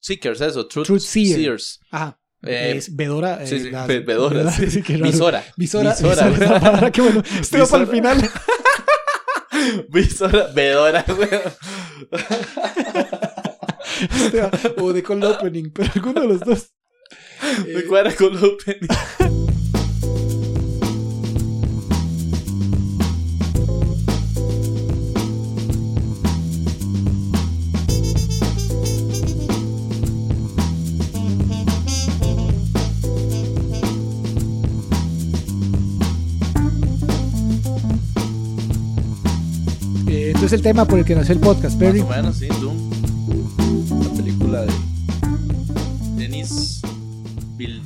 Seekers, eso. Truth, Truth Seer. Seers. Ajá. Eh, es Vedora. eh, sí, la- Ve- Vedora, sí. Visora. Visora. Visora. Visora, palabra, qué bueno. Esto va para el final. Visora. Vedora, güey. Este o de el opening, pero alguno de los dos. Me cuadra con el opening. Entonces el tema por el que nació el podcast, Más Perry. o menos, sí, Doom. La película de Denis Vil-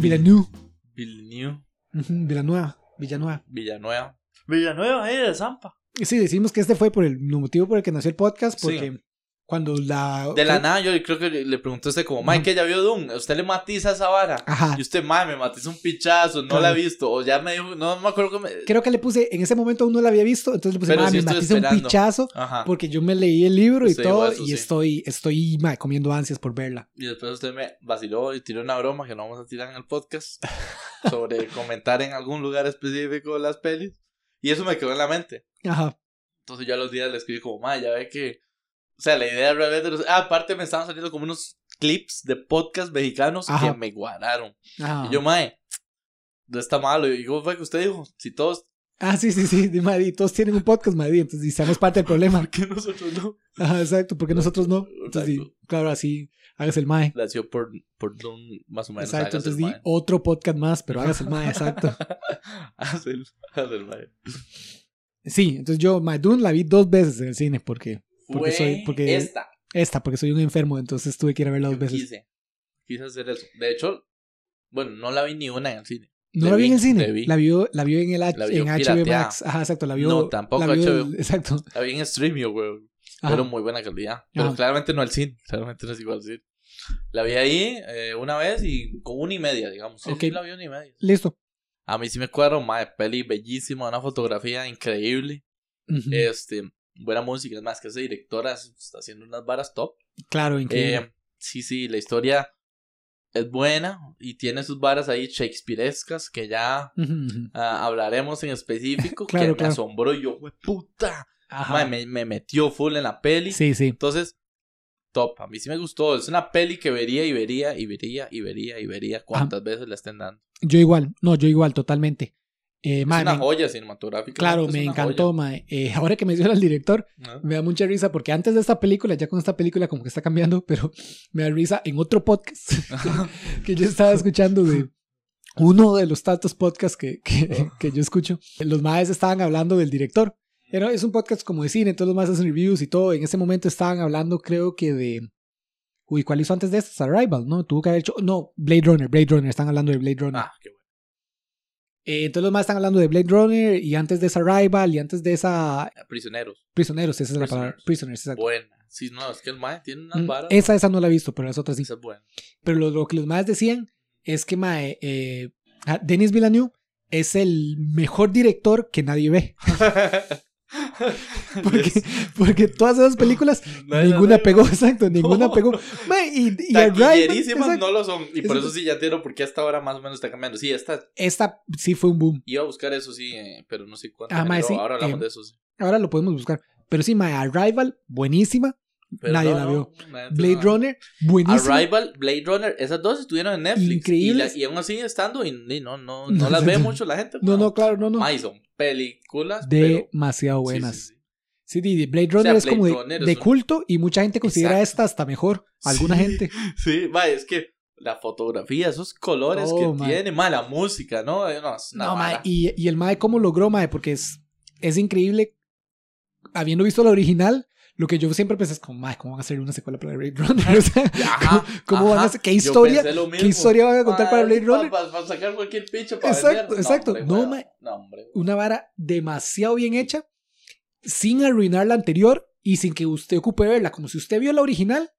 Villeneuve. Villeneuve. Villanueva. Villanueva. Villanueva. Villanueva, ahí de Zampa. Sí, decimos que este fue por el motivo por el que nació el podcast, Sí. Cuando la... De la nada, yo creo que le pregunté a usted como, Mike, que ya vio Doom, ¿usted le matiza esa vara? Ajá. Y usted, Mike, me matiza un pichazo, no Claro. la he visto, o ya me dijo, no me acuerdo que me... Creo que le puse, en ese momento aún no la había visto, entonces le puse, Pero "Ma, sí me matiza un esperando". pichazo, Ajá. porque yo me leí el libro y todo, eso, y sí. estoy, estoy comiendo ansias por verla. Y después usted me vaciló y tiró una broma que no vamos a tirar en el podcast sobre comentar en algún lugar específico las pelis. Y eso me quedó en la mente. Ajá. Entonces yo a los días le escribí como, ma, ya ve que... O sea, la idea realmente... no Ah, aparte me estaban saliendo como unos clips de podcast mexicanos Ajá. que me guardaron. Ajá. Y yo, mae, no está malo. Y ¿cómo fue que usted dijo? Si todos... Ah, sí, sí, sí, Madrid. Todos tienen un podcast, Madrid, entonces y seamos parte del problema. ¿Por qué nosotros no? Ajá, exacto, porque nosotros no. Entonces, claro, así, hágase el mae. Nació por, por Doom, más o menos. Exacto, entonces di otro podcast más, pero hágase el mae, exacto. Hágase el- el mae. Sí, entonces yo, My Dune la vi dos veces en el cine, porque Porque Fue soy- porque- esta. esta, porque soy un enfermo, entonces tuve que ir a verla dos veces. quise. Quise hacer eso. De hecho, bueno, no la vi ni una en el cine. No la vi en vi, el cine, vi. la vio, la vio en el H- en HBO. Max. Ajá, exacto, la vio. No, tampoco la vio HBO. exacto. La vi en Streamio, güey. Pero muy buena calidad. Pero Ajá. claramente no al cine. Claramente no es igual al cine. La vi ahí eh, una vez y con una y media, digamos. Sí, Ok. sí, la vi una y media. Listo. A mí sí me cuadro, madre, peli bellísima, una fotografía increíble. Ujú. Este, buena música. Es más, que esa directora está haciendo unas varas top. claro, increíble. Eh, sí, sí, la historia es buena y tiene sus varas ahí shakespearescas que ya ah, hablaremos en específico. Claro, que me asombró y yo, "Hue puta. Me metió full en la peli. Sí, sí. Entonces, top. A mí sí me gustó. Es una peli que vería y vería y vería y vería y vería cuántas veces la estén dando. Yo igual, no, yo igual, totalmente. Eh, Es mae, una me- joya cinematográfica. claro, me encantó, mae. Eh, ahora que menciona al director. ¿no? me da mucha risa porque antes de esta película, ya con esta película como que está cambiando, pero me da risa en otro podcast que yo estaba escuchando de uno de los tantos podcasts que, que, que yo escucho. Los maes estaban hablando del director. Era- es un podcast como de cine, entonces los maes hacen reviews y todo. En ese momento estaban hablando, creo que de. Uy, ¿cuál hizo antes de estas? Arrival, ¿no? Tuvo que haber hecho. No, Blade Runner, Blade Runner, están hablando de Blade Runner. Ah, qué bueno. Eh, entonces los más están hablando de Blade Runner y antes de esa Arrival y antes de esa Prisioneros. Prisioneros, esa es la palabra. Prisoners. Prisoners, exacto. Buena. Sí, no, es que el mae tiene unas Mm, varas. Esa, esa no la he visto, pero las otras sí. Esa es buena. Pero lo, lo que los más decían es que mae, eh, ah, Denis Villeneuve es el mejor director que nadie ve. Porque, porque todas esas películas, ninguna pegó, exacto, ninguna No. pegó. Y, y Arrival, no lo son. Y por eso sí ya entiendo por qué hasta ahora más o menos está cambiando. Sí, esta Esta sí fue un boom. iba a buscar eso, sí, eh, pero no sé cuánto. Ah, sí, Ahora hablamos eh, de eso, sí. Ahora lo podemos buscar. Pero sí, mae, Arrival, buenísima. Pero nadie no, la vio. Blade la- Runner, buenísima. Arrival, Blade Runner, esas dos estuvieron en Netflix. Increíbles. Y, aún así estando, y, no, no, No, las ve mucho la gente. No, no, claro, no, no. Son películas. Demasiado buenas. sí, sí. Blade Runner es Blade como de, Runner es de un- culto y mucha gente considera Exacto. esta hasta mejor. Alguna gente. Sí, mae, es que la fotografía, esos colores Oh, que mae. tiene, mae, la música, ¿no? Eh, No, No, vara. y, y el Mae, ¿cómo logró, Mae? Porque es, es increíble. Habiendo visto la original, lo que yo siempre pensé es como, Mae, ¿cómo van a hacer una secuela para Blade Runner? O sea, Ajá, ¿cómo van a hacer? ¿Qué historia? ¿Qué historia van a contar para Blade Runner? Para, sacar cualquier picho para Exacto, vender. exacto. hombre, No. No, hombre. Una vara demasiado bien hecha, sin arruinar la anterior y sin que usted ocupe verla. Como si usted vio la original,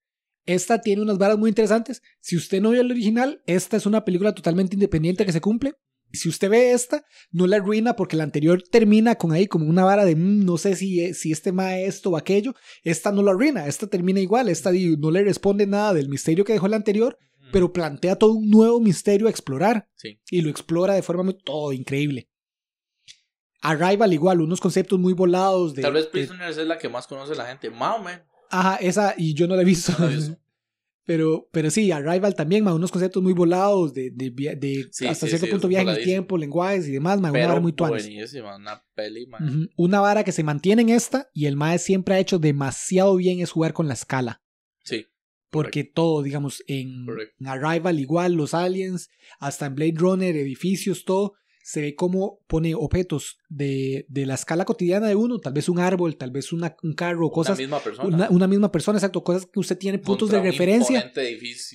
esta tiene unas varas muy interesantes. Si usted no vio la original, esta es una película totalmente independiente que se cumple. Si usted ve esta, no la arruina porque la anterior termina con ahí como una vara de "Mm, no sé si, si este mae esto o aquello. Esta no la arruina, esta termina igual. Esta no le responde nada del misterio que dejó la anterior, pero plantea todo un nuevo misterio a explorar Sí. y lo explora de forma muy, todo increíble. Arrival igual, unos conceptos muy volados de... Tal vez de- Prisoners es la que más conoce la gente. Más o menos. Ajá, esa, y yo no la he visto. No la he visto. Pero, pero sí, Arrival también, ma, unos conceptos muy volados de, de, via- de Sí, hasta sí, cierto sí, punto viaje en el tiempo, lenguajes y demás, ma, una vara muy tuanes. Una peli, man. Ujú. Una vara que se mantiene en esta y el Mae siempre ha hecho demasiado bien es jugar con la escala. Sí. Porque todo, digamos, en Arrival igual, los aliens, hasta en Blade Runner, edificios, todo, se ve como pone objetos de, de la escala cotidiana de uno, tal vez un árbol, tal vez una, un carro, cosas, Una misma persona. una, una misma persona, exacto, cosas que usted tiene puntos Contra de referencia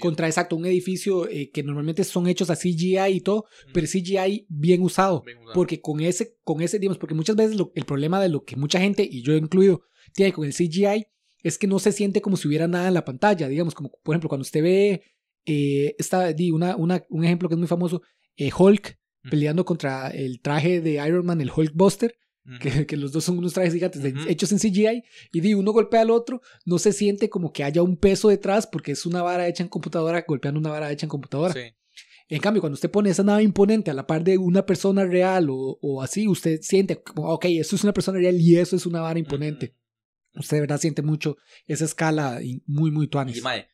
contra, exacto, un edificio eh, que normalmente son hechos a CGI y todo, pero CGI bien usado. Bien usado. Porque con ese, con ese, digamos, porque muchas veces lo- el problema de lo que mucha gente, y yo incluido, tiene con el CGI es que no se siente como si hubiera nada en la pantalla. Digamos, como por ejemplo, cuando usted ve eh, esta, di, una, una, un ejemplo que es muy famoso, eh, Hulk Peleando contra el traje de Iron Man, el Hulk Buster, Ujú. que, que los dos son unos trajes gigantes de- hechos en CGI, y di, uno golpea al otro, no se siente como que haya un peso detrás porque es una vara hecha en computadora golpeando una vara hecha en computadora. Sí. En cambio, cuando usted pone esa nave imponente a la par de una persona real o, o así, usted siente como, ok, esto es una persona real y eso es una vara imponente. Usted de verdad siente mucho esa escala y muy, muy tuanis. Y, mae,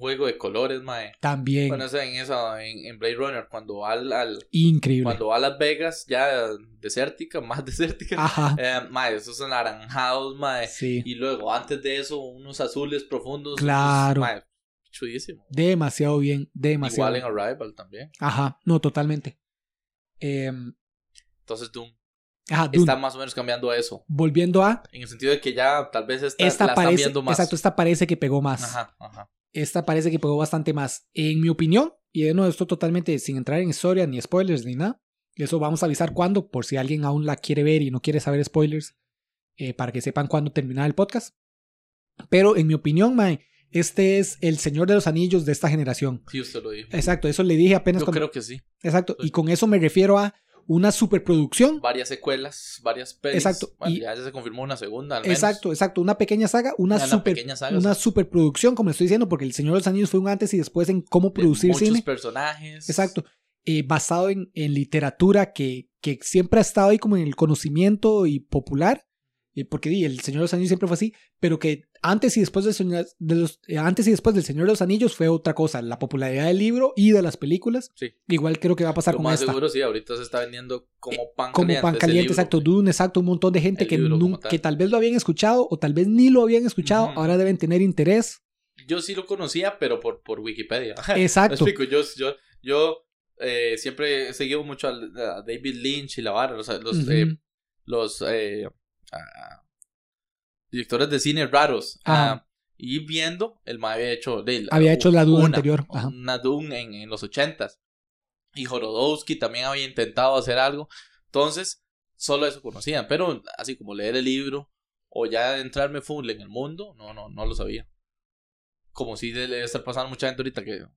juego de colores, mae. También Bueno, eso en esa, en, en Blade Runner, cuando va al, al- increíble. cuando va a Las Vegas, ya desértica, más desértica. Ajá. Eh, mae, esos anaranjados, mae. Sí, Y luego, antes de eso, unos azules profundos. Claro. Mae, chudísimo. demasiado bien, demasiado. Igual en Arrival también. Ajá, no, totalmente. Em, Entonces, Doom ajá, Dune. está más o menos cambiando a eso. Volviendo a, En el sentido de que ya tal vez esta, esta la están parece, viendo más. exacto, esta parece que pegó más. Ajá, ajá. Esta parece que pegó bastante más. En mi opinión, y de nuevo, esto totalmente sin entrar en historia, ni spoilers, ni nada. Eso vamos a avisar cuándo, por si alguien aún la quiere ver y no quiere saber spoilers, eh, para que sepan cuándo terminar el podcast. Pero en mi opinión, Mae, este es el Señor de los Anillos de esta generación. Sí, usted lo dijo. Exacto, eso le dije apenas Yo cuando- creo que sí. Exacto, sí. y con eso me refiero a una superproducción. Varias secuelas, varias pelis. Exacto, Bueno, y- ya se confirmó una segunda, al menos. Exacto, exacto, una pequeña saga, una, Una super, pequeña saga, una superproducción, como le estoy diciendo, porque el Señor de los Anillos fue un antes y después en cómo producir muchos cine. personajes. Exacto. Eh, basado en, en literatura que, que siempre ha estado ahí como en el conocimiento y popular. Eh, porque di, el Señor de los Anillos siempre fue así, pero que antes y después del Señor, de los, eh, antes y después del Señor de los Anillos fue otra cosa, la popularidad del libro y de las películas. Sí. Igual creo que va a pasar Lo con más esta. seguro, sí, ahorita se está vendiendo como pan como caliente. pan ese caliente, libro. exacto, Dune, exacto, un montón de gente que, libro como nun- tal. que tal vez lo habían escuchado o tal vez ni lo habían escuchado, ahora deben tener interés. Yo sí lo conocía, pero por, por Wikipedia. Exacto. Explico, yo, yo, yo eh, siempre he seguido mucho a, David Lynch y la vara, los, los, eh, los eh, ah, directores de cine raros. Ajá. ah, y viendo, el mae había hecho, de, Había hecho la Dune una, anterior, ajá. Una Dune en, en los ochentas. Y Jorodowski también había intentado hacer algo. Entonces, solo eso conocían. Pero así como leer el libro o ya entrarme full en el mundo, no, no, no lo sabía. Como si debe estar pasando mucha gente ahorita que o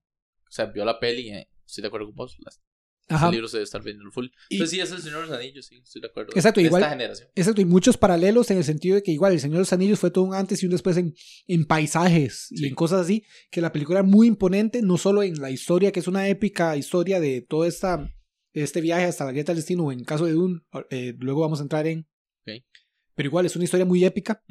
sea, vio la peli, eh, estoy de acuerdo con vos. las- Ajá. El libro se debe estar viendo full. Y- Entonces sí, es el Señor de los Anillos, sí, estoy de acuerdo. Exacto, de igual- esta generación. Exacto, y muchos paralelos en el sentido de que igual el Señor de los Anillos fue todo un antes y un después en, en paisajes y en cosas así, que la película era muy imponente, no solo en la historia, que es una épica historia de todo esta, este viaje hasta la grieta del destino, o en caso de Dune, eh, luego vamos a entrar en... Pero igual es una historia muy épica,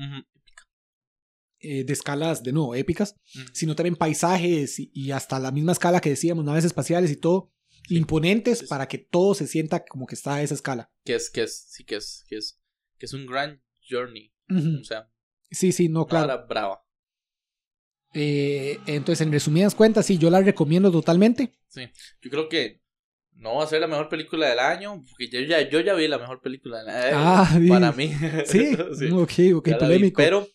eh, de escalas, de nuevo, épicas, sino también paisajes y, y hasta la misma escala que decíamos, naves espaciales y todo, Sí. imponentes Sí, para que todo se sienta como que está a esa escala. Que es, que es, sí, que es, que es, que es un gran journey. O sea, Sí, sí, no, claro. vara brava. Eh, entonces, en resumidas cuentas, sí, yo la recomiendo totalmente. Sí, yo creo que no va a ser la mejor película del año, porque yo ya, yo ya vi la mejor película del año. Ah, para sí. mí. Sí, Sí, ok, ok, vi, polémico. Pero,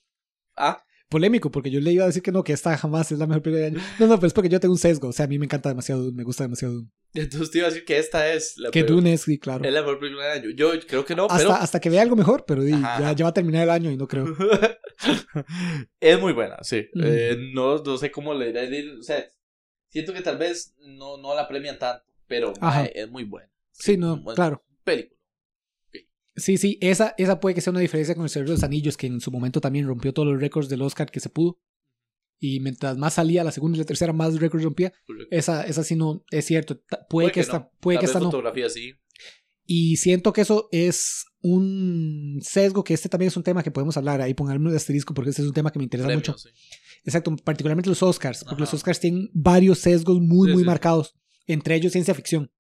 ah, Polémico, porque yo le iba a decir que no, que esta jamás es la mejor película del año. No, no, pero es porque yo tengo un sesgo. O sea, a mí me encanta demasiado Dune, me gusta demasiado Dune. entonces te iba a decir que esta es la, Que peor- Dune es, sí, claro. es la mejor película del año. Yo creo que no, hasta, pero hasta que vea algo mejor, pero ya, ya va a terminar el año y no creo. es muy buena, sí. Eh, no, no sé cómo le diré, o sea, siento que tal vez no, no la premian tanto, pero mae, es muy buena. Sí, no, Bueno, claro. Película. Sí, sí, esa, esa puede que sea una diferencia con el Señor de los Anillos, que en su momento también rompió todos los récords del Oscar que se pudo. Y mientras más salía la segunda y la tercera, más récords rompía. correcto. Esa, esa sí no es cierto. Ta- Puede, que, esta, no. puede Tal que esta no. fotografía sí. Y siento que eso es un sesgo, que este también es un tema que podemos hablar. Ahí pongarme un asterisco porque este es un tema que me interesa mucho. sí. Exacto, particularmente los Oscars, porque los. Oscars tienen varios sesgos muy, Sí, muy marcados, entre ellos ciencia ficción.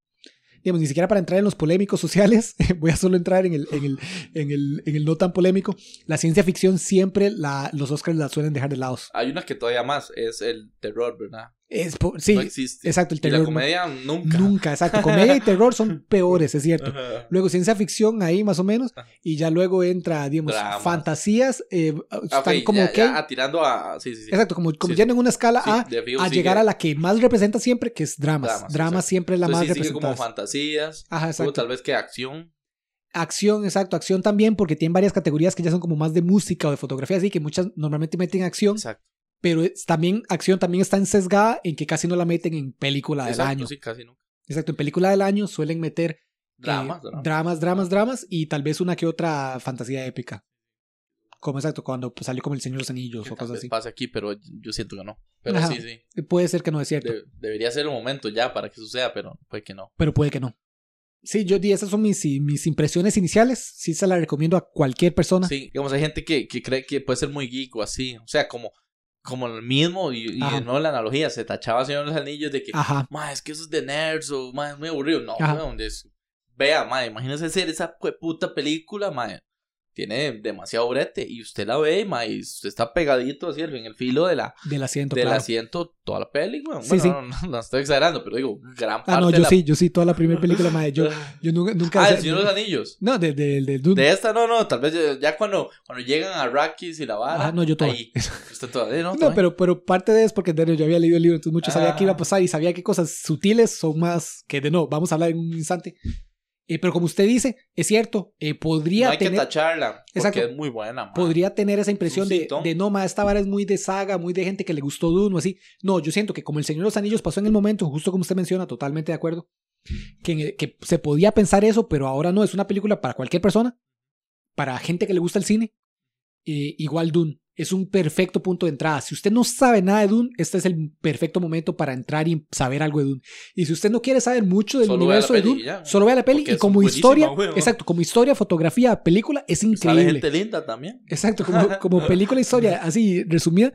Digamos, ni siquiera para entrar en los polémicos sociales, voy a solo entrar en el, en el, en el, en el no tan polémico. La ciencia ficción siempre la, los Oscars la suelen dejar de lado. Hay una que todavía más, es el terror, ¿verdad? Es sí, no existe. exacto, el Y la terror. comedia nunca. Nunca, exacto. Comedia y terror son peores, es cierto. Luego ciencia ficción ahí más o menos. Y ya luego entra, digamos, Dramas. fantasías. eh, Ah, están ok, como ya, ok. ya, ah, tirando a. Sí, sí, sí. Exacto, como, como yendo en una escala A a llegar a la que más representa siempre, que es dramas. Dramas, siempre es la Entonces, más sí, sigue como representada. fantasías. Ajá, Luego, exacto. tal vez que acción. Acción, exacto. Acción también, porque tienen varias categorías que ya son como más de música o de fotografía, así que muchas normalmente meten acción, Exacto. Pero también acción también está sesgada en que casi no la meten en película del Exacto, año. sí, casi nunca. Exacto, en película del año suelen meter eh, Dramas, dramas. dramas, dramas, dramas y tal vez una que otra fantasía épica. Como exacto, cuando pues, salió como El Señor de los Anillos o cosas así. pase aquí, pero yo siento que no. Pero Ajá. sí, sí. Puede ser que no es cierto, De- debería ser el momento ya para que suceda, pero puede que no. pero puede que no. Sí, yo di, esas son mis, mis impresiones iniciales. Sí se las recomiendo a cualquier persona. Sí, digamos, hay gente que, que cree que puede ser muy geek o así. O sea, como, como el mismo, y, y nuevo la analogía, se tachaba Señor de los Anillos de que, ma, es que eso es de nerds o, ma, es muy aburrido. No, weón, es- Vea, ma, imagínese hacer esa puta película, ma. Tiene demasiado brete y usted la ve, ma, y usted está pegadito así en el filo de la, Del asiento, del claro. asiento toda la peli, weón. Sí, Bueno, sí. No, no, no estoy exagerando, pero digo, gran parte Ah, no, de yo la... sí, yo sí, toda la primera película, madre. Yo, yo nunca. nunca Ah, el Señor de los Anillos. No, de, de, de esta no, no, tal vez ya, ya cuando, cuando llegan a Rakis y la vara. Ah, no, yo todo. Ahí. Usted todavía no. No, pero, pero parte de eso es porque de yo había leído el libro, entonces mucho sabía Ah. qué iba a pasar y sabía qué cosas sutiles son más que de no, vamos a hablar en un instante. Eh, pero como usted dice, es cierto, eh, podría no hay que tener, tacharla. Porque Exacto. es muy buena, podría tener esa impresión de, no, ma, esta vara es muy de saga, muy de gente que le gustó Dune o así. No, yo siento que como El Señor de los Anillos pasó en el momento, justo como usted menciona, totalmente de acuerdo, que, que se podía pensar eso, pero ahora no, es una película para cualquier persona, para gente que le gusta el cine. Eh, igual Dune, es un perfecto punto de entrada. Si usted no sabe nada de Dune, este es el perfecto momento para entrar y saber algo de Dune. Y si usted no quiere saber mucho del Solo universo de Dune, ya. solo vea la peli Porque y como historia, exacto, como historia, fotografía, película, es Sale increíble. gente linda también. Exacto, como, como película historia así resumida,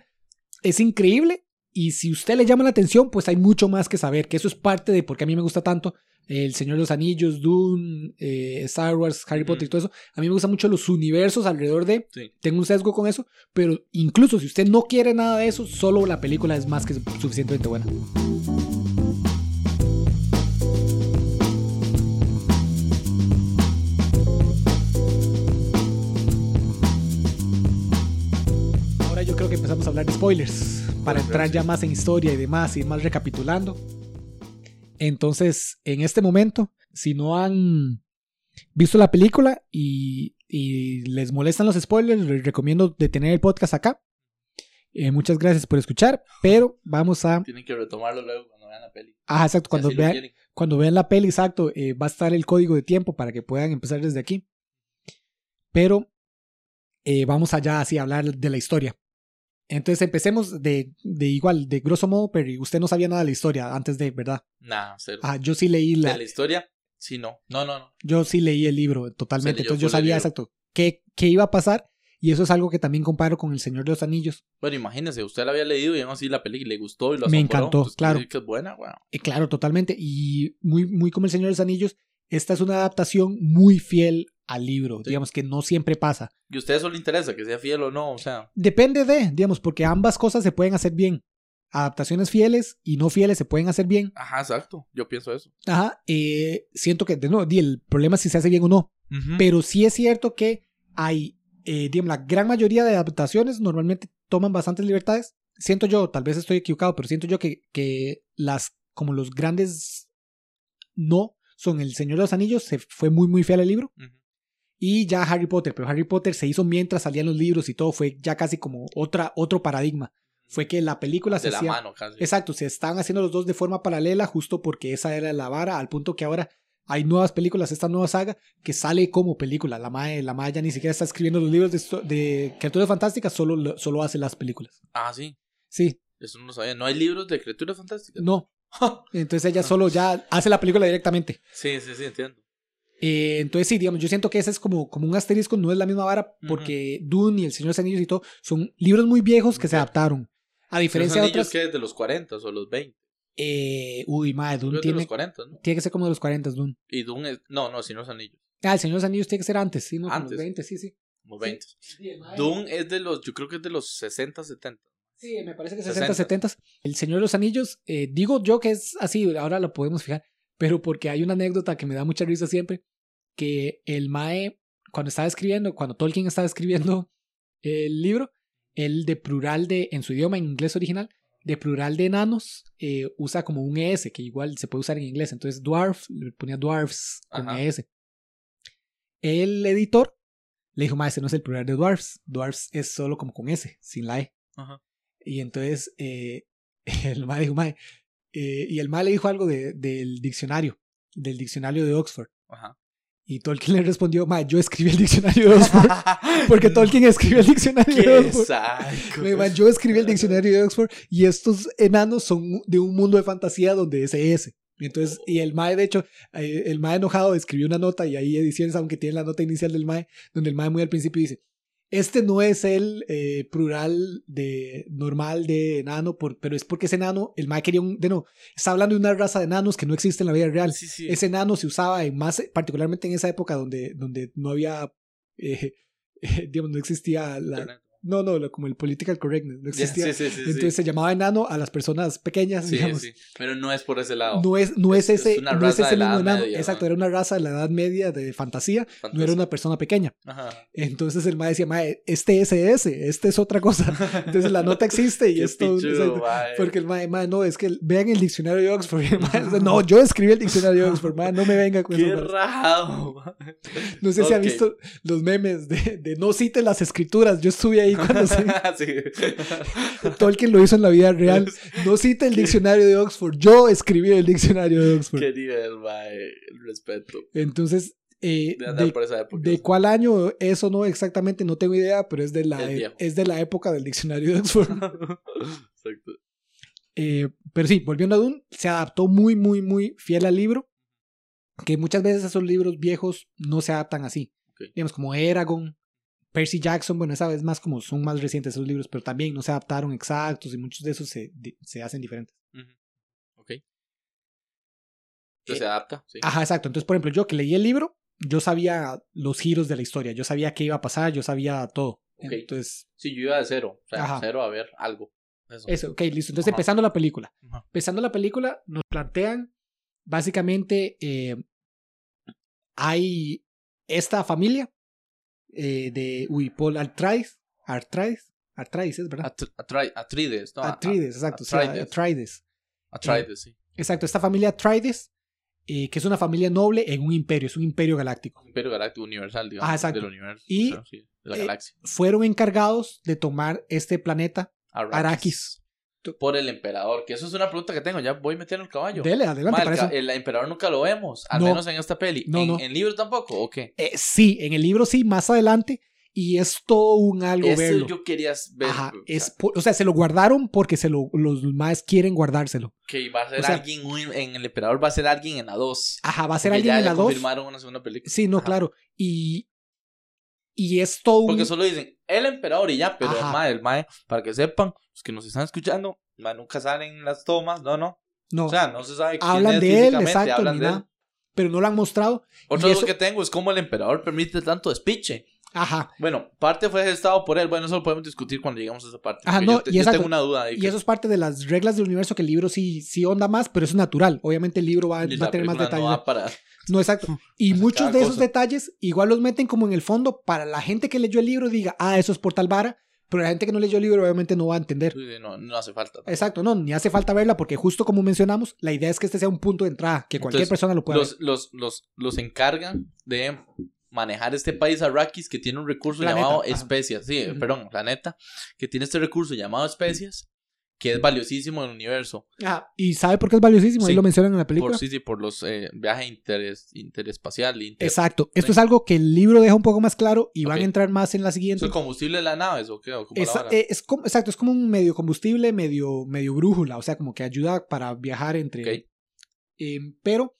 es increíble. Y si usted le llama la atención, pues hay mucho más que saber, que eso es parte de por qué a mí me gusta tanto El Señor de los Anillos, Dune, eh, Star Wars, Harry. Potter y todo eso. A mí me gustan mucho los universos alrededor de, Sí. tengo un sesgo con eso, pero incluso si usted no quiere nada de eso, solo la película es más que suficientemente buena. Ahora yo creo que empezamos a hablar de spoilers para entrar ya más en historia y demás, y más recapitulando. Entonces, en este momento, si no han visto la película y, y les molestan los spoilers, les recomiendo detener el podcast acá. Eh, muchas gracias por escuchar, pero vamos a... Tienen que retomarlo luego cuando vean la peli. Ah, exacto, Si vean, cuando vean la peli, exacto, eh, va a estar el código de tiempo para que puedan empezar desde aquí. Pero eh, vamos allá así a hablar de la historia. Entonces empecemos de, de igual, de grosso modo, pero usted no sabía nada de la historia antes de, ¿verdad? Nah, cero. Ah, yo sí leí De la, la historia, sí, no. No, no, no. yo sí leí el libro totalmente, entonces yo sabía exacto qué, qué iba a pasar y eso es algo que también comparo con El Señor de los Anillos. Bueno, imagínese, usted la había leído y aún así la peli le gustó y lo Me encantó, Entonces, claro. que es buena, weón. Eh, claro, totalmente. Y muy, muy como El Señor de los Anillos, esta es una adaptación muy fiel al libro, Sí. digamos que no siempre pasa. Y a usted eso le interesa, que sea fiel o no, o sea. Depende de, digamos, porque ambas cosas se pueden hacer bien. Adaptaciones fieles y no fieles se pueden hacer bien. Ajá, exacto. Yo pienso eso. Ajá, eh, siento que, de nuevo, el problema es si se hace bien o no. Pero, Pero sí es cierto que hay, eh, digamos, la gran mayoría de adaptaciones normalmente toman bastantes libertades. Siento yo, tal vez estoy equivocado, pero siento yo que, que las, como los grandes no son El Señor de los Anillos, se fue muy, muy fiel al libro. Y ya Harry Potter, pero Harry Potter se hizo mientras salían los libros y todo, fue ya casi como otra, otro paradigma. Fue que la película se de la hacía... mano casi. Exacto, se estaban haciendo los dos de forma paralela justo porque esa era la vara, al punto que ahora hay nuevas películas, esta nueva saga que sale como película. La Mae, la Mae ya ni siquiera está escribiendo los libros de, de criaturas fantásticas, solo, lo- solo hace las películas. Ah, sí. Sí, Eso no lo sabía. No hay libros de criaturas fantásticas. no. Entonces ella solo ya hace la película directamente. Sí, sí, sí, entiendo. Eh, entonces sí, digamos, yo siento que ese es como, como un asterisco, no es la misma vara, porque Dune y El Señor de los Anillos y todo son libros muy viejos que se adaptaron. A Los diferencia de otras... que es de los 40 o los 20. Eh, uy, madre, Dune es de los tiene, 40, ¿no? tiene que ser como de los 40, Dune. Y Dune es... No, no, si no es anillos. Ah, El Señor de los Anillos tiene que ser antes, sí, ¿no? Como Antes. los 20, sí, sí. Como 20. Sí, el mae- Dune es de los... Yo creo que es de los 60, 70. Sí, me parece que 60. 60, 70. El Señor de los Anillos, eh, digo yo que es así, ahora lo podemos fijar, pero porque hay una anécdota que me da mucha risa siempre, que el Mae, cuando estaba escribiendo, cuando Tolkien estaba escribiendo el libro, él de plural de, en su idioma, en inglés original, de plural de enanos, eh, usa como un ES, que igual se puede usar en inglés. Entonces, dwarf, le ponía dwarfs con Ajá. ES. El editor le dijo, Mae, ese no es el plural de dwarfs. Dwarfs es solo como con S, sin la E. Ajá. Y entonces eh, el mae dijo, mae, eh, y el mae le dijo algo de, del diccionario, del diccionario de Oxford. Ajá. Y Tolkien le respondió, mae, yo escribí el diccionario de Oxford. Porque Tolkien escribió el diccionario de Oxford. Me dijo, yo escribí el diccionario de Oxford y estos enanos son de un mundo de fantasía donde es ese. Y entonces, y el Mae, de hecho, eh, el Mae enojado escribió una nota y ahí ediciones, aunque tiene la nota inicial del Mae, donde el Mae muy al principio dice, este no es el eh, plural de normal de enano, por, pero es porque ese enano, el Mae quería un, de no, está hablando de una raza de enanos que no existe en la vida real. Sí, sí. Ese enano se usaba en más, particularmente en esa época donde, donde no había, eh, eh, digamos, no existía la. No, no, como el political correctness, no existía. sí, sí, sí, sí. Entonces se llamaba enano a las personas pequeñas, digamos. Pero no es por ese lado. No es, no es, Es- ese, es no es ese mismo enano. Media, Exacto, ¿no? era una raza de la edad media de fantasía, no era una persona pequeña. Ajá. Entonces el mae decía, mae, este es ese, este es otra cosa. Entonces la nota existe y Qué esto. pichudo. Porque el mae, mae, no, es que vean el diccionario de Oxford. Mae no, yo escribí el diccionario de Oxford, mae, no me venga con Qué eso. mae". rajado. mae. No sé si ha Ok. visto los memes de, de no cite las escrituras. Yo estuve ahí cuando se. Tolkien lo hizo en la vida real. No cita el diccionario de Oxford. Yo escribí el diccionario de Oxford. Qué nivel, mae. El respeto. Entonces, eh, De de, por esa época. de cuál año eso no exactamente, no tengo idea, pero es de la, viejo. es de la época del diccionario de Oxford. Exacto. Eh, pero sí, volviendo a Dune, se adaptó muy, muy, muy fiel al libro. Que muchas veces esos libros viejos no se adaptan así. Ok. Digamos, como Eragon, Percy Jackson, bueno, esa vez más como son más recientes esos libros, pero también no se adaptaron exactos y muchos de esos se, se hacen diferentes. Ujú. Ok. Entonces Eh, se adapta. Sí. Ajá, exacto. Entonces, por ejemplo, yo que leí el libro, yo sabía los giros de la historia, yo sabía qué iba a pasar, yo sabía todo. Ok. Entonces, Sí, yo iba de cero. O sea, Ajá. cero a ver algo. Eso. eso, ok, listo. Entonces, Ajá. empezando la película. Ajá. Empezando la película, nos plantean básicamente eh, hay esta familia eh, de uy, Paul Atreides, Atreides, Atreides, es verdad. Atr- Atri- Atrides, ¿no? A- Atreides, exacto. Atreides. Atreides, sí. Exacto, esta familia Atreides, eh, que es una familia noble en un imperio, es un imperio galáctico. Imperio Galáctico Universal, digamos. Ajá, exacto. Del universo. Y, o sea, sí, de la eh, galaxia. Fueron encargados de tomar este planeta Arrakis. Arrakis. Por el emperador. Que eso es una pregunta que tengo. Ya voy a meter el caballo. Dele, adelante el, emperador nunca lo vemos. Al No. menos en esta peli. No, ¿En, no. ¿En libro tampoco? ¿O qué? Eh, sí, en el libro sí, más adelante, y es todo un algo Eso verlo. yo quería ver. Ajá, o sea, es por- o sea, se lo guardaron porque se lo, los más quieren guardárselo. que va a ser o sea- alguien en el emperador va a ser alguien en la 2. Ajá, va a ser alguien ya, en la 2. confirmaron una segunda película. Sí, no, Ajá. claro. Y, y es todo un... Porque solo dicen el emperador y ya, pero Ajá. el mae, el mae, para que sepan, los que nos están escuchando, mae nunca salen las tomas, no, no. no, O sea, no se sabe quién hablan es de él, exacto, hablan ni de él. Pero no lo han mostrado. Otro eso- que tengo es cómo el emperador permite tanto despiche. Ajá. Bueno, parte fue gestado por él. Bueno, eso lo podemos discutir cuando lleguemos a esa parte. Ajá, no, yo, te- y yo tengo una duda ahí. Y que- eso es parte de las reglas del universo que el libro sí, sí onda más, pero eso es natural. Obviamente el libro va, va a tener más detalles. No, para... No, exacto. Y muchos de esos cosa. detalles igual los meten como en el fondo para la gente que leyó el libro diga, ah, eso es por tal vara, pero la gente que no leyó el libro obviamente no va a entender. No, no hace falta. Exacto, no, ni hace falta verla porque justo como mencionamos, la idea es que este sea un punto de entrada, que cualquier Entonces, persona lo pueda Los, los, los, los encargan de manejar este país Arrakis que tiene un recurso Planeta, llamado ajá. especias. Sí, Ujú. perdón, planeta. Que tiene este recurso llamado especias. Que es valiosísimo en el universo. Ah, ¿Y sabe por qué es valiosísimo? Ahí Sí, lo mencionan en la película. Por, sí, sí, por los eh, viajes interes, interespacial. Inter... Exacto. Esto Sí. es algo que el libro deja un poco más claro y van a entrar más en la ¿Es siguiente. el combustible de la nave o qué? ¿O cómo la eh, es como, exacto, es como un medio combustible, medio, medio brújula, o sea, como que ayuda para viajar entre... Eh, pero